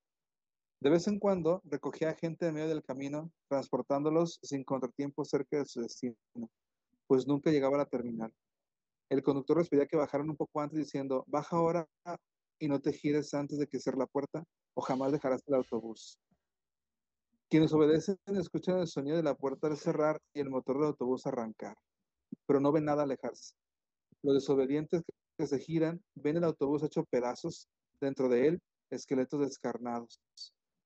De vez en cuando recogía gente en medio del camino, transportándolos sin contratiempo cerca de su destino, pues nunca llegaba a la terminal. El conductor les pedía que bajaran un poco antes diciendo, baja ahora y no te gires antes de que cierre la puerta o jamás dejarás el autobús. Quienes obedecen escuchan el sonido de la puerta al cerrar y el motor del autobús arrancar, pero no ven nada alejarse. Los desobedientes que se giran ven el autobús hecho pedazos, dentro de él esqueletos descarnados,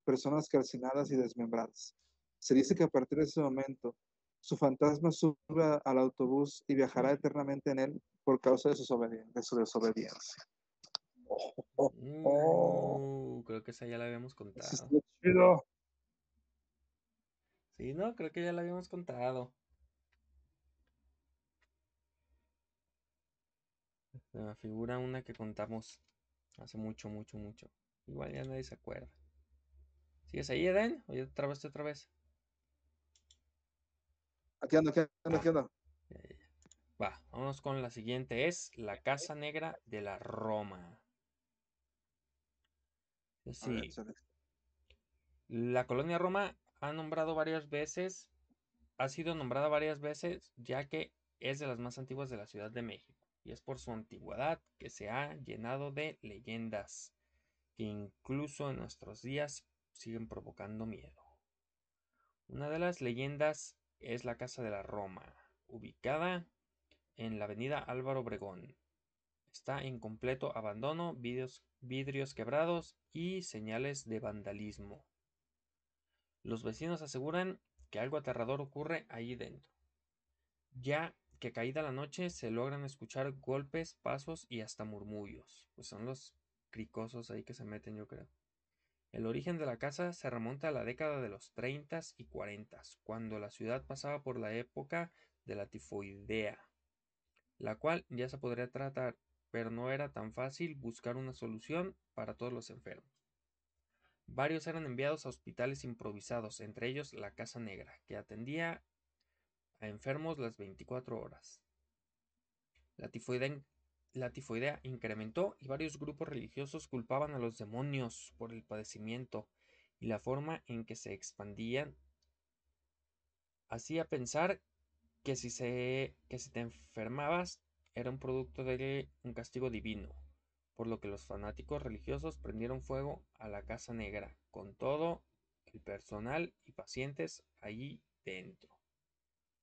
personas calcinadas y desmembradas. Se dice que a partir de ese momento su fantasma sube al autobús y viajará eternamente en él por causa de, de su desobediencia. Uh, creo que esa ya la habíamos contado. Eso está chido. Sí, no, creo que ya la habíamos contado. Me figura una que contamos hace mucho, mucho, mucho. Igual ya nadie se acuerda. ¿Sigues ahí, Eden? ¿O ya trabaste otra vez? Aquí ando, aquí ando, aquí ando. Va, vámonos con la siguiente. Es la Casa Negra de la Roma. Sí, la colonia Roma ha nombrado varias veces, ha sido nombrada varias veces, ya que es de las más antiguas de la Ciudad de México. Y es por su antigüedad que se ha llenado de leyendas que incluso en nuestros días siguen provocando miedo. Una de las leyendas es la Casa de la Roma, ubicada en la avenida Álvaro Obregón. Está en completo abandono, vidrios, vidrios quebrados y señales de vandalismo. Los vecinos aseguran que algo aterrador ocurre allí dentro, ya que caída la noche se logran escuchar golpes, pasos y hasta murmullos, pues son los cricosos ahí que se meten yo creo. El origen de la casa se remonta a la década de los 30 y 40, cuando la ciudad pasaba por la época de la tifoidea, la cual ya se podría tratar, pero no era tan fácil buscar una solución para todos los enfermos. Varios eran enviados a hospitales improvisados, entre ellos la Casa Negra, que atendía a enfermos las 24 horas. La tifoidea, la tifoidea incrementó y varios grupos religiosos culpaban a los demonios por el padecimiento y la forma en que se expandían hacía pensar que si, se, que si te enfermabas era un producto de un castigo divino, por lo que los fanáticos religiosos prendieron fuego a la Casa Negra, con todo el personal y pacientes allí dentro.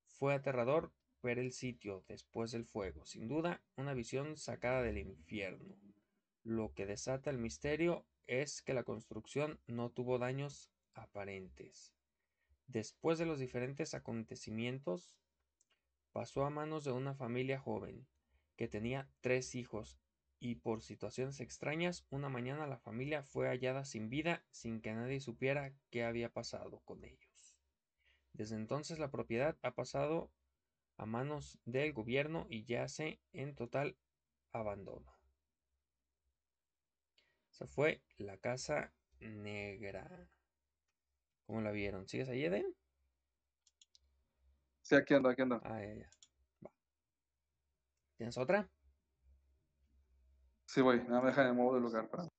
Fue aterrador ver el sitio después del fuego, sin duda una visión sacada del infierno. Lo que desata el misterio es que la construcción no tuvo daños aparentes. Después de los diferentes acontecimientos, pasó a manos de una familia joven que tenía tres hijos y por situaciones extrañas una mañana la familia fue hallada sin vida sin que nadie supiera qué había pasado con ellos. Desde entonces la propiedad ha pasado a manos del gobierno y yace en total abandono. Esa fue la casa negra. ¿Cómo la vieron? ¿Sigues ahí, Eden? Sí, aquí ando, aquí ando. Ah, ya, ya. Va. ¿Tienes otra? Sí, voy, nada me dejan en modo de lugar. para-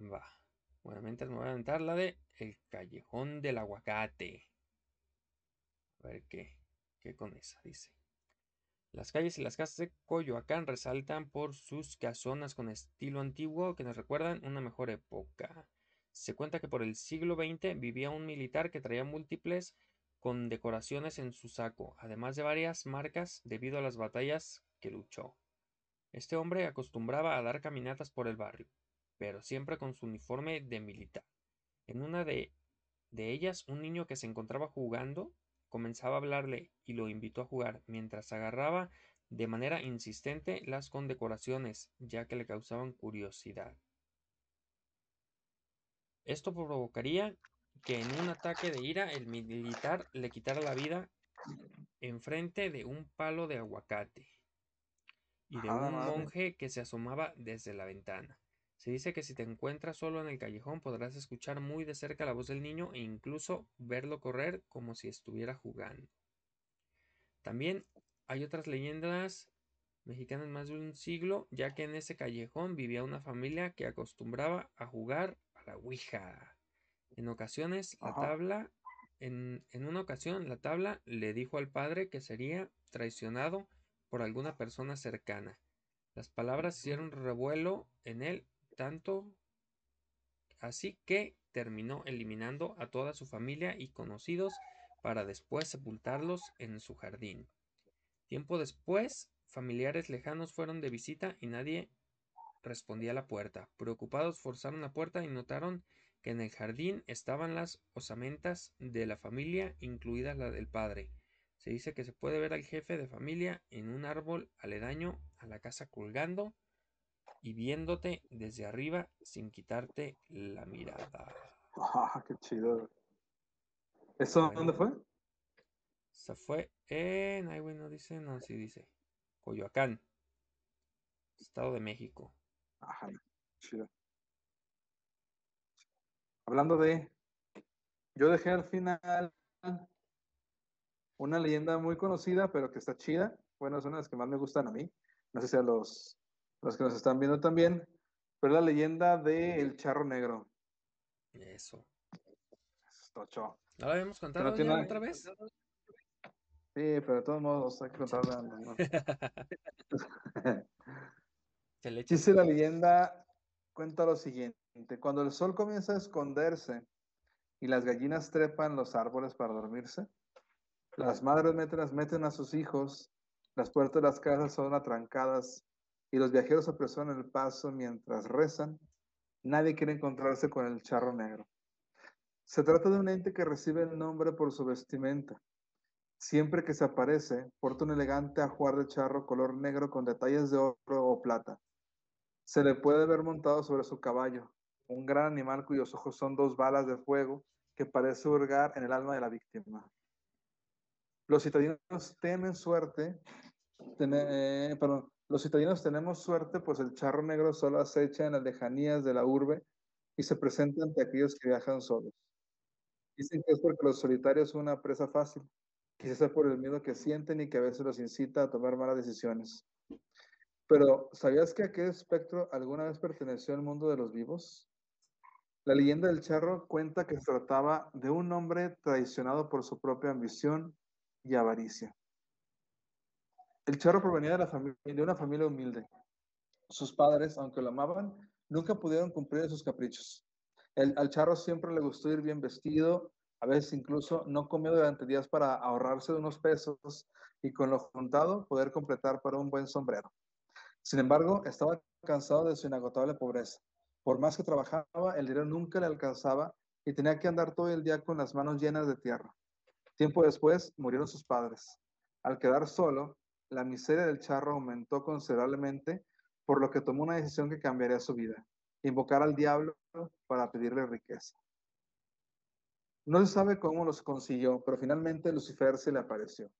Va. Bueno, mientras me voy a aventar la de El Callejón del Aguacate. A ver qué, qué con esa dice. Las calles y las casas de Coyoacán resaltan por sus casonas con estilo antiguo que nos recuerdan una mejor época. Se cuenta que por el siglo XX vivía un militar que traía múltiples condecoraciones en su saco, además de varias marcas debido a las batallas que luchó. Este hombre acostumbraba a dar caminatas por el barrio, pero siempre con su uniforme de militar. En una de, ellas, un niño que se encontraba jugando comenzaba a hablarle y lo invitó a jugar, mientras agarraba de manera insistente las condecoraciones, ya que le causaban curiosidad. Esto provocaría que en un ataque de ira el militar le quitara la vida enfrente de un palo de aguacate y de un monje que se asomaba desde la ventana. Se dice que si te encuentras solo en el callejón podrás escuchar muy de cerca la voz del niño e incluso verlo correr como si estuviera jugando. También hay otras leyendas mexicanas más de un siglo, ya que en ese callejón vivía una familia que acostumbraba a jugar a la Ouija. En ocasiones, la tabla, en, en una ocasión, la tabla le dijo al padre que sería traicionado por alguna persona cercana. Las palabras hicieron revuelo en él tanto así que terminó eliminando a toda su familia y conocidos para después sepultarlos en su jardín. Tiempo después, familiares lejanos fueron de visita y nadie respondía a la puerta. Preocupados forzaron la puerta y notaron que en el jardín estaban las osamentas de la familia, incluida la del padre. Se dice que se puede ver al jefe de familia en un árbol aledaño a la casa colgando y viéndote desde arriba sin quitarte la mirada. Ah, qué chido. ¿Eso dónde fue? Se fue en. Ay, güey, no dice. No, sí dice. Coyoacán. Estado de México. Ajá, chido. Hablando de. Yo dejé al final una leyenda muy conocida, pero que está chida. Bueno, es una de las que más me gustan a mí. No sé si a los, los que nos están viendo también. Pero es la leyenda de El Charro Negro. Eso. Es tocho. ¿No lo habíamos contado tiene otra vez? Sí, pero de todos modos hay que contarla. ¿no? Dice la leyenda, cuenta lo siguiente. Cuando el sol comienza a esconderse y las gallinas trepan los árboles para dormirse, las madres meten, a sus hijos, las puertas de las casas son atrancadas y los viajeros apresuran el paso mientras rezan, nadie quiere encontrarse con el charro negro. Se trata de un ente que recibe el nombre por su vestimenta. Siempre que se aparece, porta un elegante ajuar de charro color negro con detalles de oro o plata. Se le puede ver montado sobre su caballo, un gran animal cuyos ojos son dos balas de fuego que parece hurgar en el alma de la víctima. Los citadinos temen suerte, tene- eh, perdón, los citadinos tenemos suerte, pues el charro negro solo acecha en las lejanías de la urbe y se presenta ante aquellos que viajan solos. Dicen que es porque los solitarios son una presa fácil, quizás sea por el miedo que sienten y que a veces los incita a tomar malas decisiones. Pero, ¿sabías que aquel espectro alguna vez perteneció al mundo de los vivos? La leyenda del charro cuenta que se trataba de un hombre traicionado por su propia ambición y avaricia. El charro provenía de, una familia humilde. Sus padres, aunque lo amaban, nunca pudieron cumplir sus caprichos. El, al charro siempre le gustó ir bien vestido, a veces incluso no comió durante días para ahorrarse de unos pesos y con lo juntado poder completar para un buen sombrero. Sin embargo, estaba cansado de su inagotable pobreza. Por más que trabajaba, el dinero nunca le alcanzaba y tenía que andar todo el día con las manos llenas de tierra. Tiempo después murieron sus padres. Al quedar solo, la miseria del charro aumentó considerablemente, por lo que tomó una decisión que cambiaría su vida, invocar al diablo para pedirle riqueza. No se sabe cómo los consiguió, pero finalmente Lucifer se le apareció.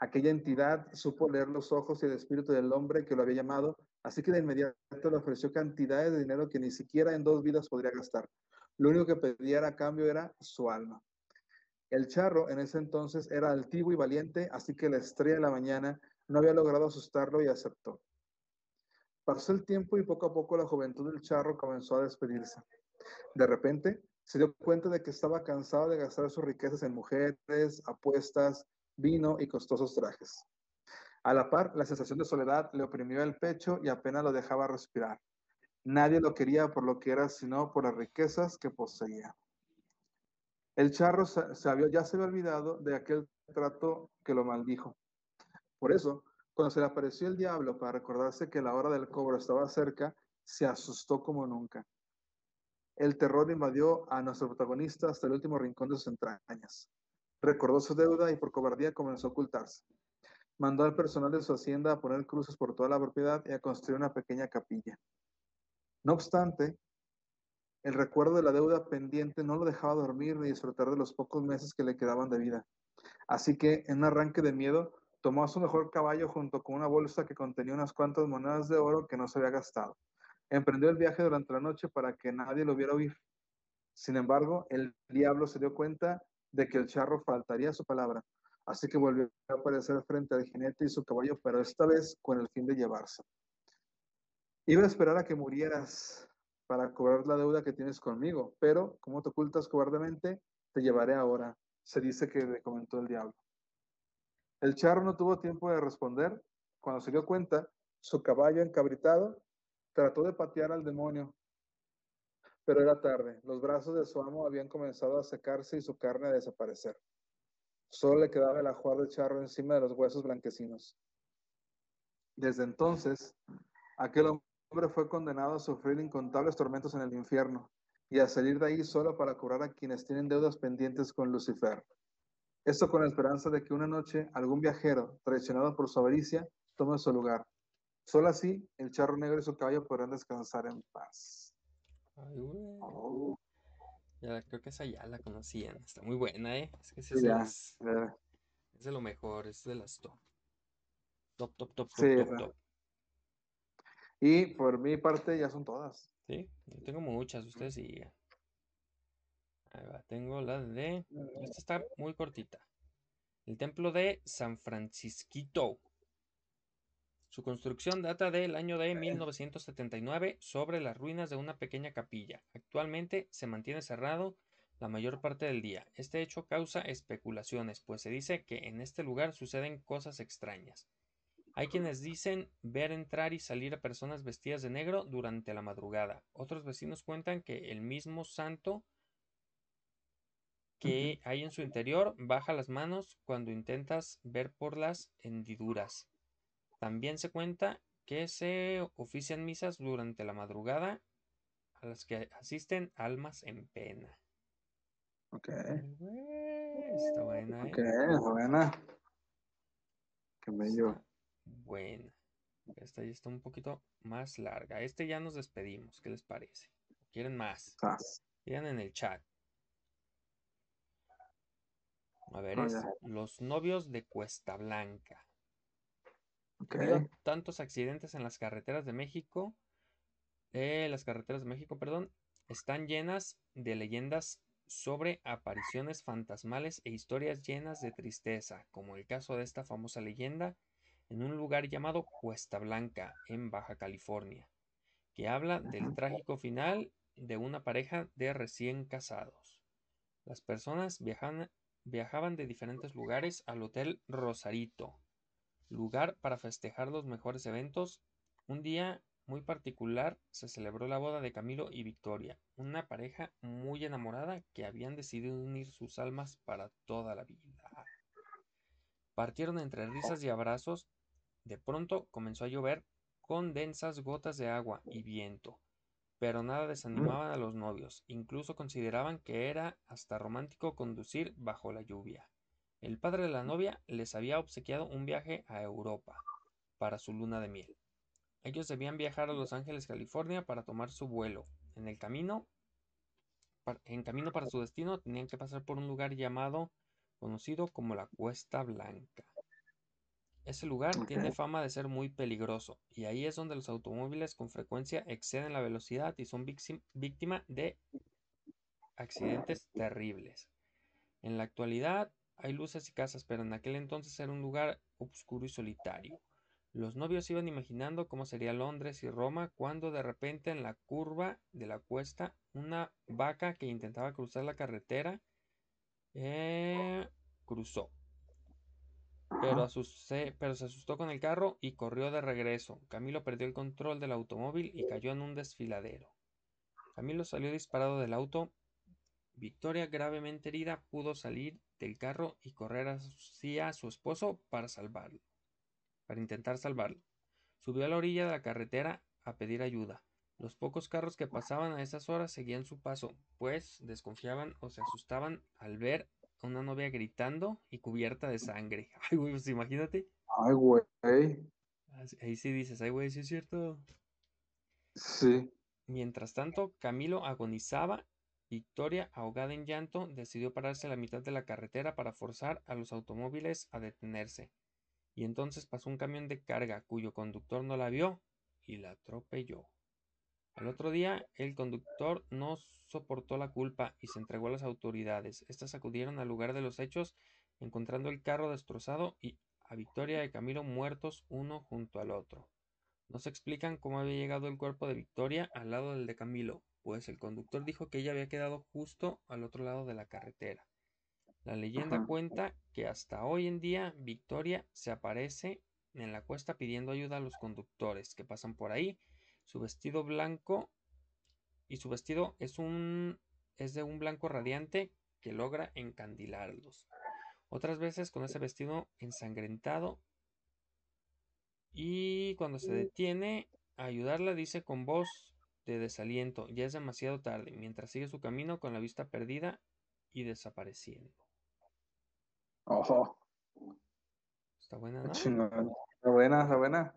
Aquella entidad supo leer los ojos y el espíritu del hombre que lo había llamado, así que de inmediato le ofreció cantidades de dinero que ni siquiera en dos vidas podría gastar. Lo único que pedía a cambio era su alma. El charro en ese entonces era altivo y valiente, así que la estrella de la mañana no había logrado asustarlo y aceptó. Pasó el tiempo y poco a poco la juventud del charro comenzó a despedirse. De repente se dio cuenta de que estaba cansado de gastar sus riquezas en mujeres, apuestas, vino y costosos trajes. A la par, la sensación de soledad le oprimió el pecho y apenas lo dejaba respirar. Nadie lo quería por lo que era, sino por las riquezas que poseía. El charro había, ya se había olvidado de aquel trato que lo maldijo. Por eso, cuando se le apareció el diablo para recordarse que la hora del cobro estaba cerca, se asustó como nunca. El terror invadió a nuestro protagonista hasta el último rincón de sus entrañas. Recordó su deuda y por cobardía comenzó a ocultarse. Mandó al personal de su hacienda a poner cruces por toda la propiedad y a construir una pequeña capilla. No obstante, el recuerdo de la deuda pendiente no lo dejaba dormir ni disfrutar de los pocos meses que le quedaban de vida. Así que, en un arranque de miedo, tomó a su mejor caballo junto con una bolsa que contenía unas cuantas monedas de oro que no se había gastado. Emprendió el viaje durante la noche para que nadie lo viera huir. Sin embargo, el diablo se dio cuenta de que el charro faltaría a su palabra, así que volvió a aparecer frente al jinete y su caballo, pero esta vez con el fin de llevarse. Iba a esperar a que murieras, para cobrar la deuda que tienes conmigo, pero como te ocultas cobardemente, te llevaré ahora, se dice que le comentó el diablo. El charro no tuvo tiempo de responder. Cuando se dio cuenta, su caballo encabritado trató de patear al demonio, pero era tarde. Los brazos de su amo habían comenzado a secarse y su carne a desaparecer. Solo le quedaba el ajuar del charro encima de los huesos blanquecinos. Desde entonces, aquel hombre fue condenado a sufrir incontables tormentos en el infierno y a salir de ahí solo para curar a quienes tienen deudas pendientes con Lucifer. Esto con la esperanza de que una noche algún viajero, traicionado por su avaricia, tome su lugar. Solo así, el charro negro y su caballo podrán descansar en paz. Ay, güey. Oh, Ya, creo que esa ya la conocían. Está muy buena, ¿eh? Es que es de ya, las- es de lo mejor, es de las top. Top, top, top, top, Sí, top, top. Y por mi parte ya son todas. Sí, yo tengo muchas, ustedes sigan. Ahí va, tengo la de... Esta está muy cortita. El templo de San Francisquito. Su construcción data del año de 1979 sobre las ruinas de una pequeña capilla. Actualmente se mantiene cerrado la mayor parte del día. Este hecho causa especulaciones, pues se dice que en este lugar suceden cosas extrañas. Hay quienes dicen ver entrar y salir a personas vestidas de negro durante la madrugada. Otros vecinos cuentan que el mismo santo que hay en su interior baja las manos cuando intentas ver por las hendiduras. También se cuenta que se ofician misas durante la madrugada a las que asisten almas en pena. Ok, Está buena, ¿eh? ok, buena. Qué bello. Buena. Esta ya está un poquito más larga. Este ya nos despedimos. ¿Qué les parece? ¿Quieren más? Sas. Digan en el chat. A ver, Ah, es. Los novios de Cuesta Blanca. Tantos accidentes en las carreteras de México, eh, las carreteras de México, perdón, están llenas de leyendas sobre apariciones fantasmales e historias llenas de tristeza, como el caso de esta famosa leyenda en un lugar llamado Cuesta Blanca, en Baja California, que habla del trágico final de una pareja de recién casados. Las personas viajan- viajaban de diferentes lugares al Hotel Rosarito, lugar para festejar los mejores eventos. Un día muy particular se celebró la boda de Camilo y Victoria, una pareja muy enamorada que habían decidido unir sus almas para toda la vida. Partieron entre risas y abrazos. De pronto comenzó a llover con densas gotas de agua y viento, pero nada desanimaban a los novios, incluso consideraban que era hasta romántico conducir bajo la lluvia. El padre de la novia les había obsequiado un viaje a Europa para su luna de miel. Ellos debían viajar a Los Ángeles, California para tomar su vuelo. En el camino, en camino para su destino, tenían que pasar por un lugar llamado, conocido como la Cuesta Blanca. Ese lugar tiene fama de ser muy peligroso y ahí es donde los automóviles con frecuencia exceden la velocidad y son víctim- víctima de accidentes terribles. En la actualidad hay luces y casas, pero en aquel entonces era un lugar oscuro y solitario. Los novios iban imaginando cómo sería Londres y Roma cuando de repente en la curva de la cuesta una vaca que intentaba cruzar la carretera eh, cruzó. Pero, se asustó con el carro y corrió de regreso. Camilo perdió el control del automóvil y cayó en un desfiladero. Camilo salió disparado del auto. Victoria, gravemente herida, pudo salir del carro y correr hacia su esposo para salvarlo, para intentar salvarlo. Subió a la orilla de la carretera a pedir ayuda. Los pocos carros que pasaban a esas horas seguían su paso, pues desconfiaban o se asustaban al ver a una novia gritando y cubierta de sangre. Ay, güey, pues imagínate. Ay, güey. Ahí sí dices, ay, güey, sí es cierto. Sí. Mientras tanto, Camilo agonizaba. Victoria, ahogada en llanto, decidió pararse a la mitad de la carretera para forzar a los automóviles a detenerse. Y entonces pasó un camión de carga cuyo conductor no la vio y la atropelló. Al otro día, el conductor no soportó la culpa y se entregó a las autoridades. Estas acudieron al lugar de los hechos, encontrando el carro destrozado y a Victoria y Camilo muertos uno junto al otro. No se explican cómo había llegado el cuerpo de Victoria al lado del de Camilo, pues el conductor dijo que ella había quedado justo al otro lado de la carretera. La leyenda Ajá. cuenta que hasta hoy en día Victoria se aparece en la cuesta pidiendo ayuda a los conductores que pasan por ahí. Su vestido blanco y su vestido es un es de un blanco radiante que logra encandilarlos. Otras veces con ese vestido ensangrentado y cuando se detiene a ayudarla dice con voz de desaliento, ya es demasiado tarde, mientras sigue su camino con la vista perdida y desapareciendo. Ojo, Está buena, ¿no? Está buena, está buena.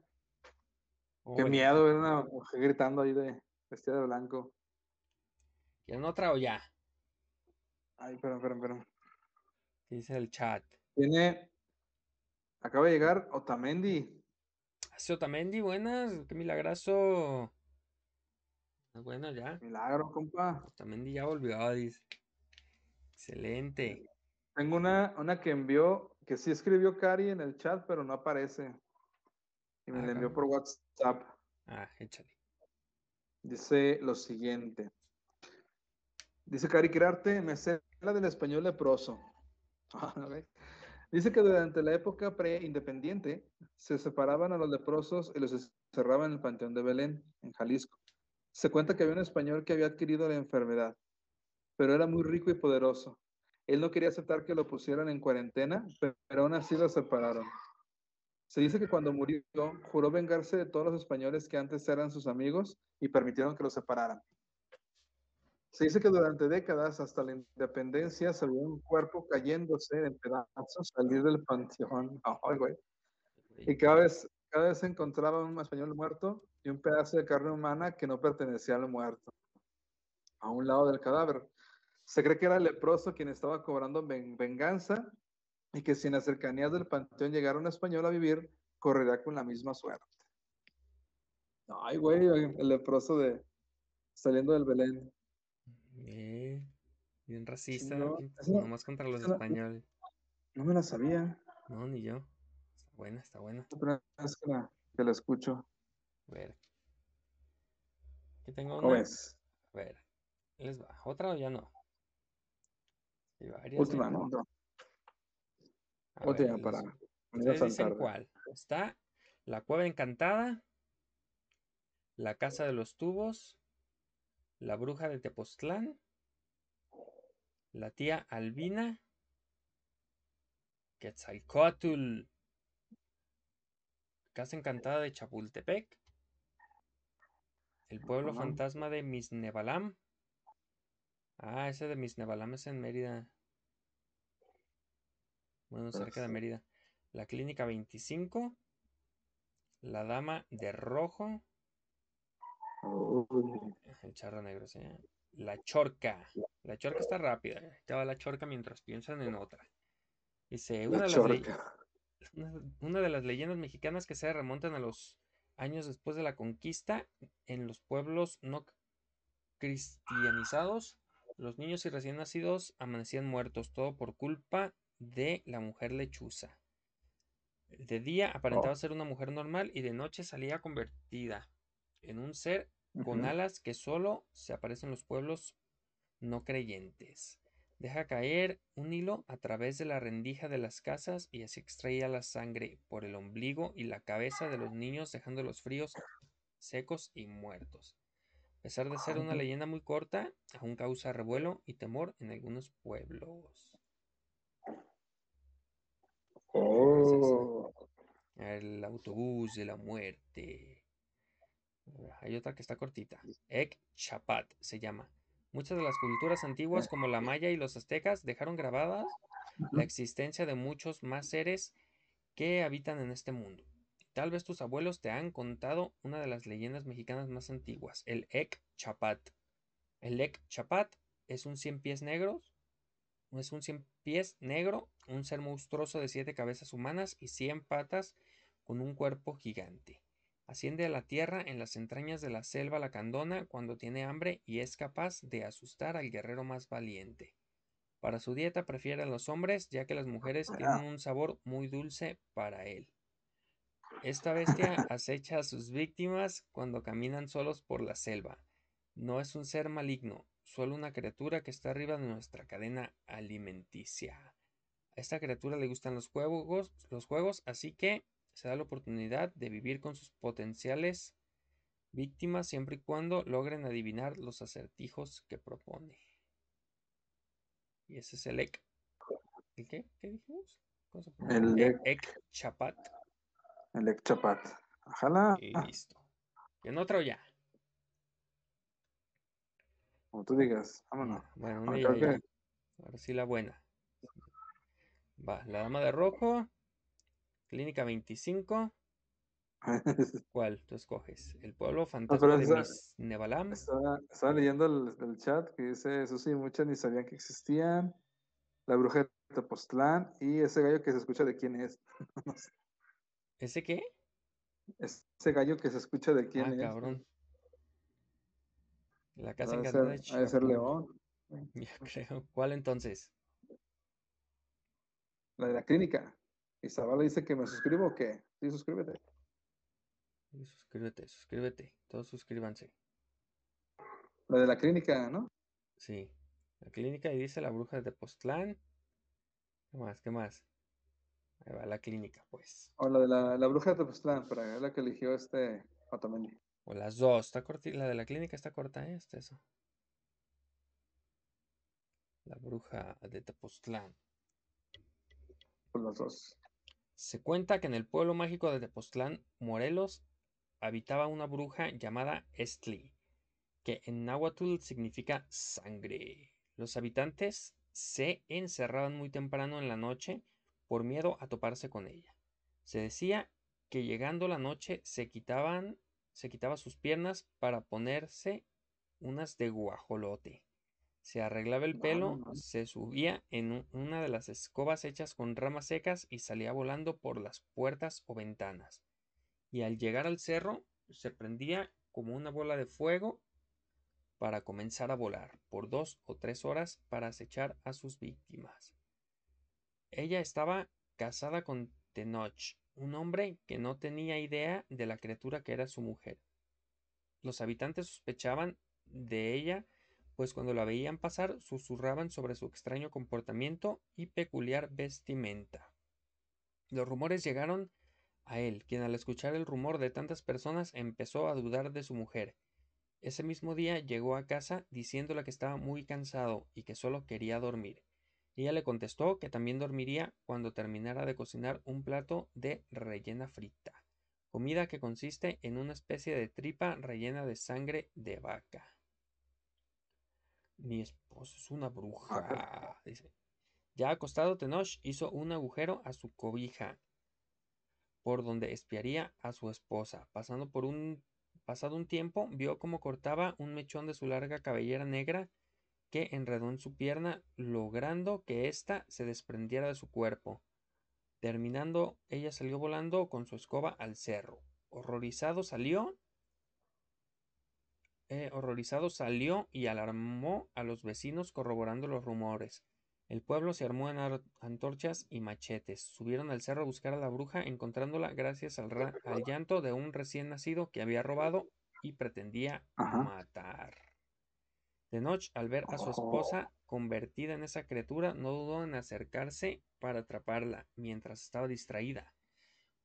Qué Oye, miedo ver una mujer gritando ahí de vestida de blanco. ¿Quieren otra o ya? Ay, espera, espera. ¿Qué dice el chat? Tiene. Acaba de llegar Otamendi. Hace Otamendi, buenas, qué milagroso. Ah, Bueno, ya. Milagro, compa. Otamendi ya volvió, dice. Excelente. Tengo una, una que envió, que sí escribió Cari en el chat, pero no aparece. Y me Ah, la envió por WhatsApp. Ah, échale. Dice lo siguiente. Dice Cari Quirarte, me sé la del español leproso. A ver. Dice que durante la época pre-independiente se separaban a los leprosos y los encerraban en el Panteón de Belén, en Jalisco. Se cuenta que había un español que había adquirido la enfermedad, pero era muy rico y poderoso. Él no quería aceptar que lo pusieran en cuarentena, pe- pero aún así lo separaron. Se dice que cuando murió, juró vengarse de todos los españoles que antes eran sus amigos y permitieron que lo separaran. Se dice que durante décadas, hasta la independencia, se vio un cuerpo cayéndose en pedazos salir del panteón. Güey. Y cada vez, cada vez se encontraba un español muerto y un pedazo de carne humana que no pertenecía al muerto, a un lado del cadáver. Se cree que era el leproso quien estaba cobrando ven- venganza y que si en las cercanías del panteón llegara un español a vivir, correría con la misma suerte. Ay, güey, el leproso de saliendo del Belén. Eh, bien racista, no, nomás contra los no- españoles. No me la sabía. No, ni yo. Está buena, está buena. Vez que la, que la escucho. A ver. Aquí tengo ¿Cómo una. es? A ver. Les va. ¿Otra o ya no? Hay varias, Última, ¿eh? ¿no? No, A Última ver, para. Ustedes dicen cuál. Está La Cueva Encantada, La Casa de los Tubos, La Bruja de Tepoztlán, La Tía Albina, Quetzalcóatl, Casa Encantada de Chapultepec, El Pueblo. Fantasma de Misnebalam. Ah, ese de Misnebalam es en Mérida. Bueno, cerca de. Mérida. La Clínica 25. La Dama de Rojo. El Charro Negro, sí. La Chorca. La Chorca está rápida. Ya va la Chorca mientras piensan en otra. Dice, una la de, las una de las leyendas mexicanas que se remontan a los años después de la conquista en los pueblos no cristianizados. Los niños y recién nacidos amanecían muertos, todo por culpa de la mujer lechuza. De día aparentaba Oh. ser una mujer normal y de noche salía convertida en un ser con alas que solo se aparece en los pueblos no creyentes. Deja caer un hilo a través de la rendija de las casas y así extraía la sangre por el ombligo y la cabeza de los niños dejándolos fríos, secos y muertos. A pesar de ser una leyenda muy corta, aún causa revuelo y temor en algunos pueblos. Oh. El autobús de la muerte. Hay otra que está cortita. Ek Chapat se llama. Muchas de las culturas antiguas, como la maya y los aztecas, dejaron grabadas la existencia de muchos más seres que habitan en este mundo. Tal vez tus abuelos te han contado una de las leyendas mexicanas más antiguas, el Ek Chapat. El Ek Chapat es un cien pies negros, es un cien pies negro, un ser monstruoso de siete cabezas humanas y cien patas con un cuerpo gigante. Asciende a la tierra en las entrañas de la selva lacandona cuando tiene hambre y es capaz de asustar al guerrero más valiente. Para su dieta prefiere a los hombres, ya que las mujeres tienen un sabor muy dulce para él. Esta bestia acecha a sus víctimas cuando caminan solos por la selva. No es un ser maligno, solo una criatura que está arriba de nuestra cadena alimenticia. A esta criatura le gustan los juegos, los juegos, así que se da la oportunidad de vivir con sus potenciales víctimas siempre y cuando logren adivinar los acertijos que propone. Y ese es el Ek. ¿El qué? ¿Qué dijimos? ¿Cómo se pronuncia? El. Ek Chapat. El ex chapat. Ojalá, Y listo. ¿Y en otro ya? Como tú digas, vámonos. Bueno, Ah, una ya, ya. Ahora sí la buena. Va, la dama de rojo. Clínica 25. ¿Cuál tú escoges? El pueblo fantasma de esa- Miss Nevalam. estaba, estaba leyendo el, el chat que dice, eso sí, muchas ni sabían que existían. La bruja de Tepoztlán y ese gallo que se escucha de quién es. No sé, ¿Ese qué? ese gallo que se escucha de quién Ah, es. cabrón. La casa encantada de de ser. León. Ya creo. ¿Cuál entonces? La de la clínica. Zavala dice que me suscribo o qué. Sí, suscríbete. Suscríbete, suscríbete. Todos suscríbanse. La de la clínica, ¿no? Sí. La clínica y dice la bruja de Tepoztlán. ¿Qué más? ¿Qué más? Ahí va la clínica, pues. O la de la, la bruja de Tepoztlán, para la que eligió este Otamendi. O las dos. Está corti- La de la clínica está corta, ¿eh? Está eso. La bruja de Tepoztlán. Por las dos. Se cuenta que en el pueblo mágico de Tepoztlán, Morelos, habitaba una bruja llamada Estli, que en náhuatl significa sangre. Los habitantes se encerraban muy temprano en la noche por miedo a toparse con ella. Se decía que llegando la noche se quitaban, se quitaba sus piernas para ponerse unas de guajolote. Se arreglaba el pelo, no, no. se subía en un- una de las escobas hechas con ramas secas y salía volando por las puertas o ventanas. Y al llegar al cerro se prendía como una bola de fuego para comenzar a volar por dos o tres horas para acechar a sus víctimas. Ella estaba casada con Tenoch, un hombre que no tenía idea de la criatura que era su mujer. Los habitantes sospechaban de ella, pues cuando la veían pasar susurraban sobre su extraño comportamiento y peculiar vestimenta. Los rumores llegaron a él, quien al escuchar el rumor de tantas personas empezó a dudar de su mujer. Ese mismo día llegó a casa diciéndole que estaba muy cansado y que solo quería dormir. Ella le contestó que también dormiría cuando terminara de cocinar un plato de rellena frita, comida que consiste en una especie de tripa rellena de sangre de vaca. Mi esposo es una bruja, dice. Ya acostado, Tenoch hizo un agujero a su cobija, por donde espiaría a su esposa. Pasando por un pasado un tiempo, vio cómo cortaba un mechón de su larga cabellera negra que enredó en su pierna, logrando que ésta se desprendiera de su cuerpo. Terminando, ella salió volando con su escoba al cerro. Horrorizado salió. eh, horrorizado salió y alarmó a los vecinos corroborando los rumores. El pueblo se armó en antorchas y machetes. Subieron al cerro a buscar a la bruja, encontrándola gracias al, llanto de un recién nacido que había robado y pretendía Ajá. matar. Tenoch, al ver a su esposa convertida en esa criatura, no dudó en acercarse para atraparla mientras estaba distraída.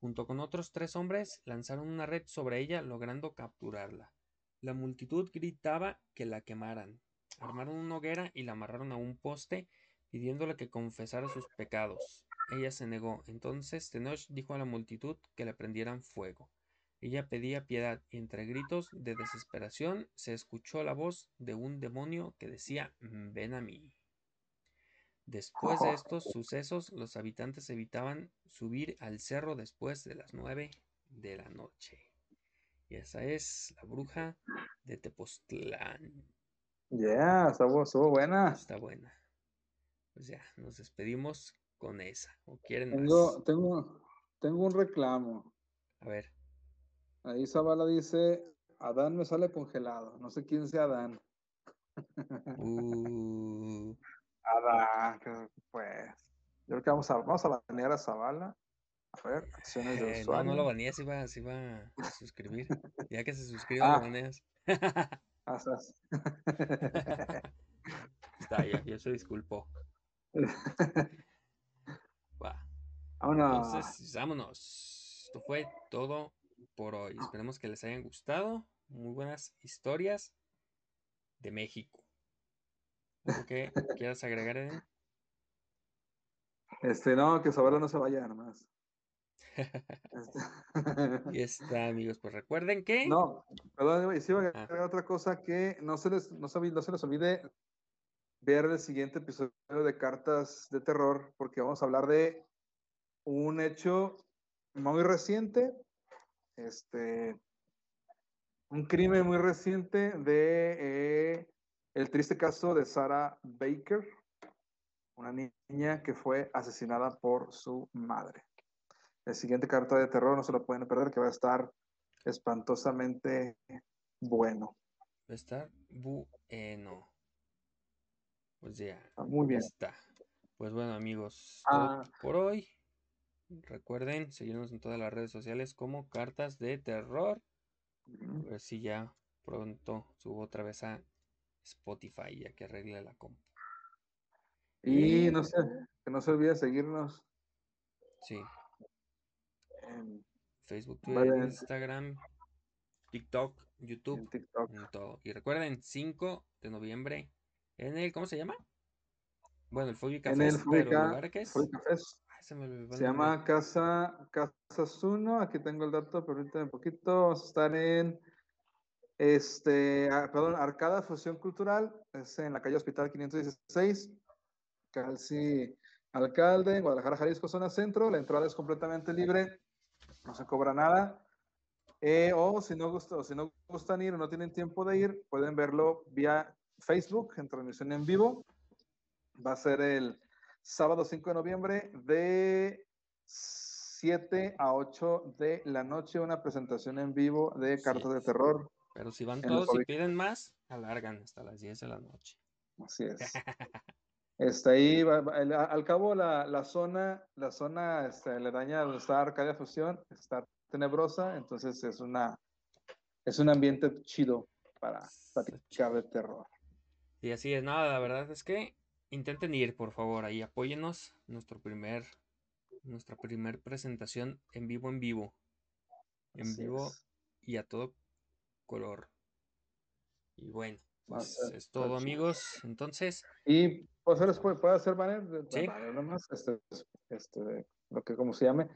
Junto con otros tres hombres, lanzaron una red sobre ella, logrando capturarla. La multitud gritaba que la quemaran. Armaron una hoguera y la amarraron a un poste, pidiéndole que confesara sus pecados. Ella se negó. Entonces Tenoch dijo a la multitud que le prendieran fuego. Ella pedía piedad y entre gritos de desesperación se escuchó la voz de un demonio que decía ven a mí. Después de estos sucesos, los habitantes evitaban subir al cerro después de las nueve de la noche. Y esa es la bruja de Tepoztlán. Yeah, estuvo, estuvo buena. Está buena. Pues ya, nos despedimos con esa. ¿O quieren Tengo, más? tengo, tengo un reclamo. A ver, Ahí Zavala dice, Adán me sale congelado. No sé quién sea Adán. uh, Adán, pues. Yo creo que vamos a, vamos a banear a Zavala. A ver, acciones de Eh, no, usuario. no lo banees, iba, se iba a suscribir. Ya que se suscriba, lo Ah. baneas. Ah. Está, ya, ya se disculpó. Va. Vámonos. Entonces, vámonos. Esto fue todo por hoy. Esperemos que les hayan gustado. Muy buenas historias de México. ¿Algo que quieras agregar, Eden? Este, no, que Sabela no se vaya nomás. Este, Y está, amigos. Pues recuerden que. No, perdón, y sí iba a Ah. agregar otra cosa que no se les, no se, no se les olvide ver el siguiente episodio de Cartas de Terror, porque vamos a hablar de un hecho muy reciente, este, un crimen muy reciente de eh, el triste caso de Sarah Baker, una niña que fue asesinada por su madre. El siguiente carta de terror no se lo pueden perder, que va a estar espantosamente bueno. Va a estar bueno. Pues ya. Muy bien. Está. Pues bueno, amigos, Ah. por hoy. Recuerden seguirnos en todas las redes sociales como Cartas de Terror. A ver si ya pronto subo otra vez a Spotify ya que arregle la compu. Y no sé, que no se olvide seguirnos Sí, en, Facebook. Twitter, Instagram, TikTok, YouTube, en TikTok. en todo. Y recuerden, 5 de noviembre en el, ¿cómo se llama? Bueno, el Fóbica En el pero lugar que es. Fest. Se me olvidó el Se nombre. llama Casa Casas 1, aquí tengo el dato, ahorita un poquito. Vamos a estar en este, perdón, Arcada Fusión Cultural, es en la calle Hospital 516, Calci Alcalde, en Guadalajara, Jalisco, zona centro. La entrada es completamente libre, no se cobra nada. Eh, o si no, gusta, o si no gustan ir o no tienen tiempo de ir, pueden verlo vía Facebook en transmisión en vivo. Va a ser el sábado 5 de noviembre de 7 a 8 de la noche, una presentación en vivo de cartas de terror. Pero si van todos y piden más, alargan hasta las 10 de la noche. Así es. Está ahí, va- va- el- al cabo la, la zona, la zona este, aledaña donde está Arcadia Fusión está tenebrosa, entonces es una es un ambiente chido para platicar de terror. Y así es, nada, la verdad es que intenten ir, por favor, ahí apóyennos. Nuestro primer, nuestra primer presentación en vivo, en vivo. En Así vivo es. y a todo color. Y bueno, pues ser- es todo, amigos. Entonces, Y pues hacer, puede hacer banner, Sí. banner nomás, este, este, lo que como se llame.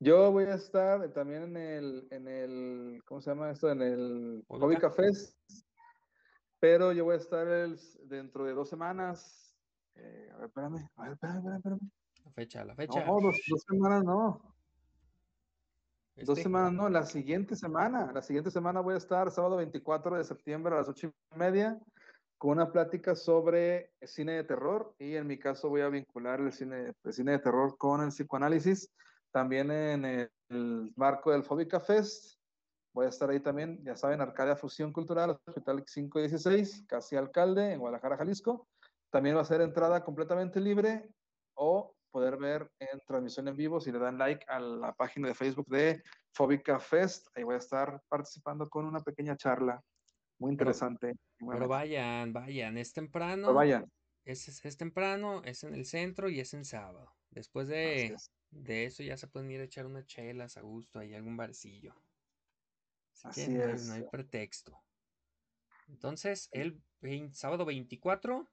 Yo voy a estar también en el, en el, ¿cómo se llama esto? En el Hobby Hobby Cafés, pero yo voy a estar el- dentro de dos semanas. Eh, a ver, espérame, a ver, espérame, espérame, espérame. la fecha, la fecha. No, dos, dos semanas no. Dos Este, semanas no, la siguiente semana. La siguiente semana voy a estar sábado 24 de septiembre a las ocho y media con una plática sobre cine de terror y en mi caso voy a vincular el cine, el cine de terror con el psicoanálisis. También en el, el marco del Fóbica Fest. Voy a estar ahí también, ya saben, Arcadia Fusión Cultural, Hospital 516, casi alcalde, en Guadalajara, Jalisco. También va a ser entrada completamente libre o poder ver en transmisión en vivo si le dan like a la página de Facebook de Fóbica Fest. Ahí voy a estar participando con una pequeña charla muy interesante. pero vayan, vayan, es temprano. Pero vayan. Es, es, es temprano, es en el centro y es en sábado. Después de, es. de eso ya se pueden ir a echar unas chelas a gusto, ahí algún barcillo. Así, Así que no hay, no hay pretexto. Entonces, el sábado 24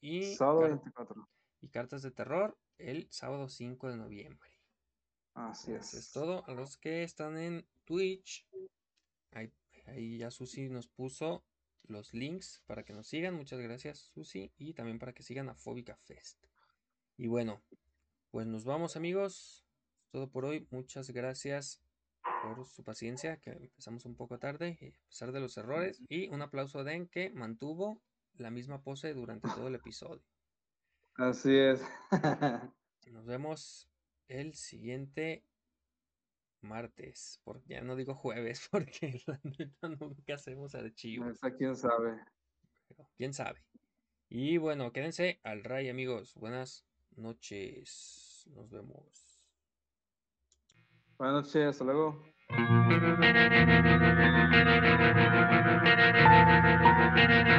y, Sábado car- 24. y cartas de terror el sábado 5 de noviembre. Así es. es todo. A los que están en Twitch, ahí, ahí ya Susi nos puso los links para que nos sigan. Muchas gracias, Susi. Y también para que sigan a Fóbica Fest. Y bueno, pues nos vamos, amigos. Todo por hoy. Muchas gracias por su paciencia, que empezamos un poco tarde, a pesar de los errores. Y un aplauso a Den, que mantuvo la misma pose durante todo el episodio. Así es. Nos vemos el siguiente martes. Porque ya no digo jueves, porque la neta nunca hacemos archivos. Esa quién sabe. Pero quién sabe. Y bueno, quédense al ray, amigos. Buenas noches. Nos vemos. Buenas noches, hasta luego.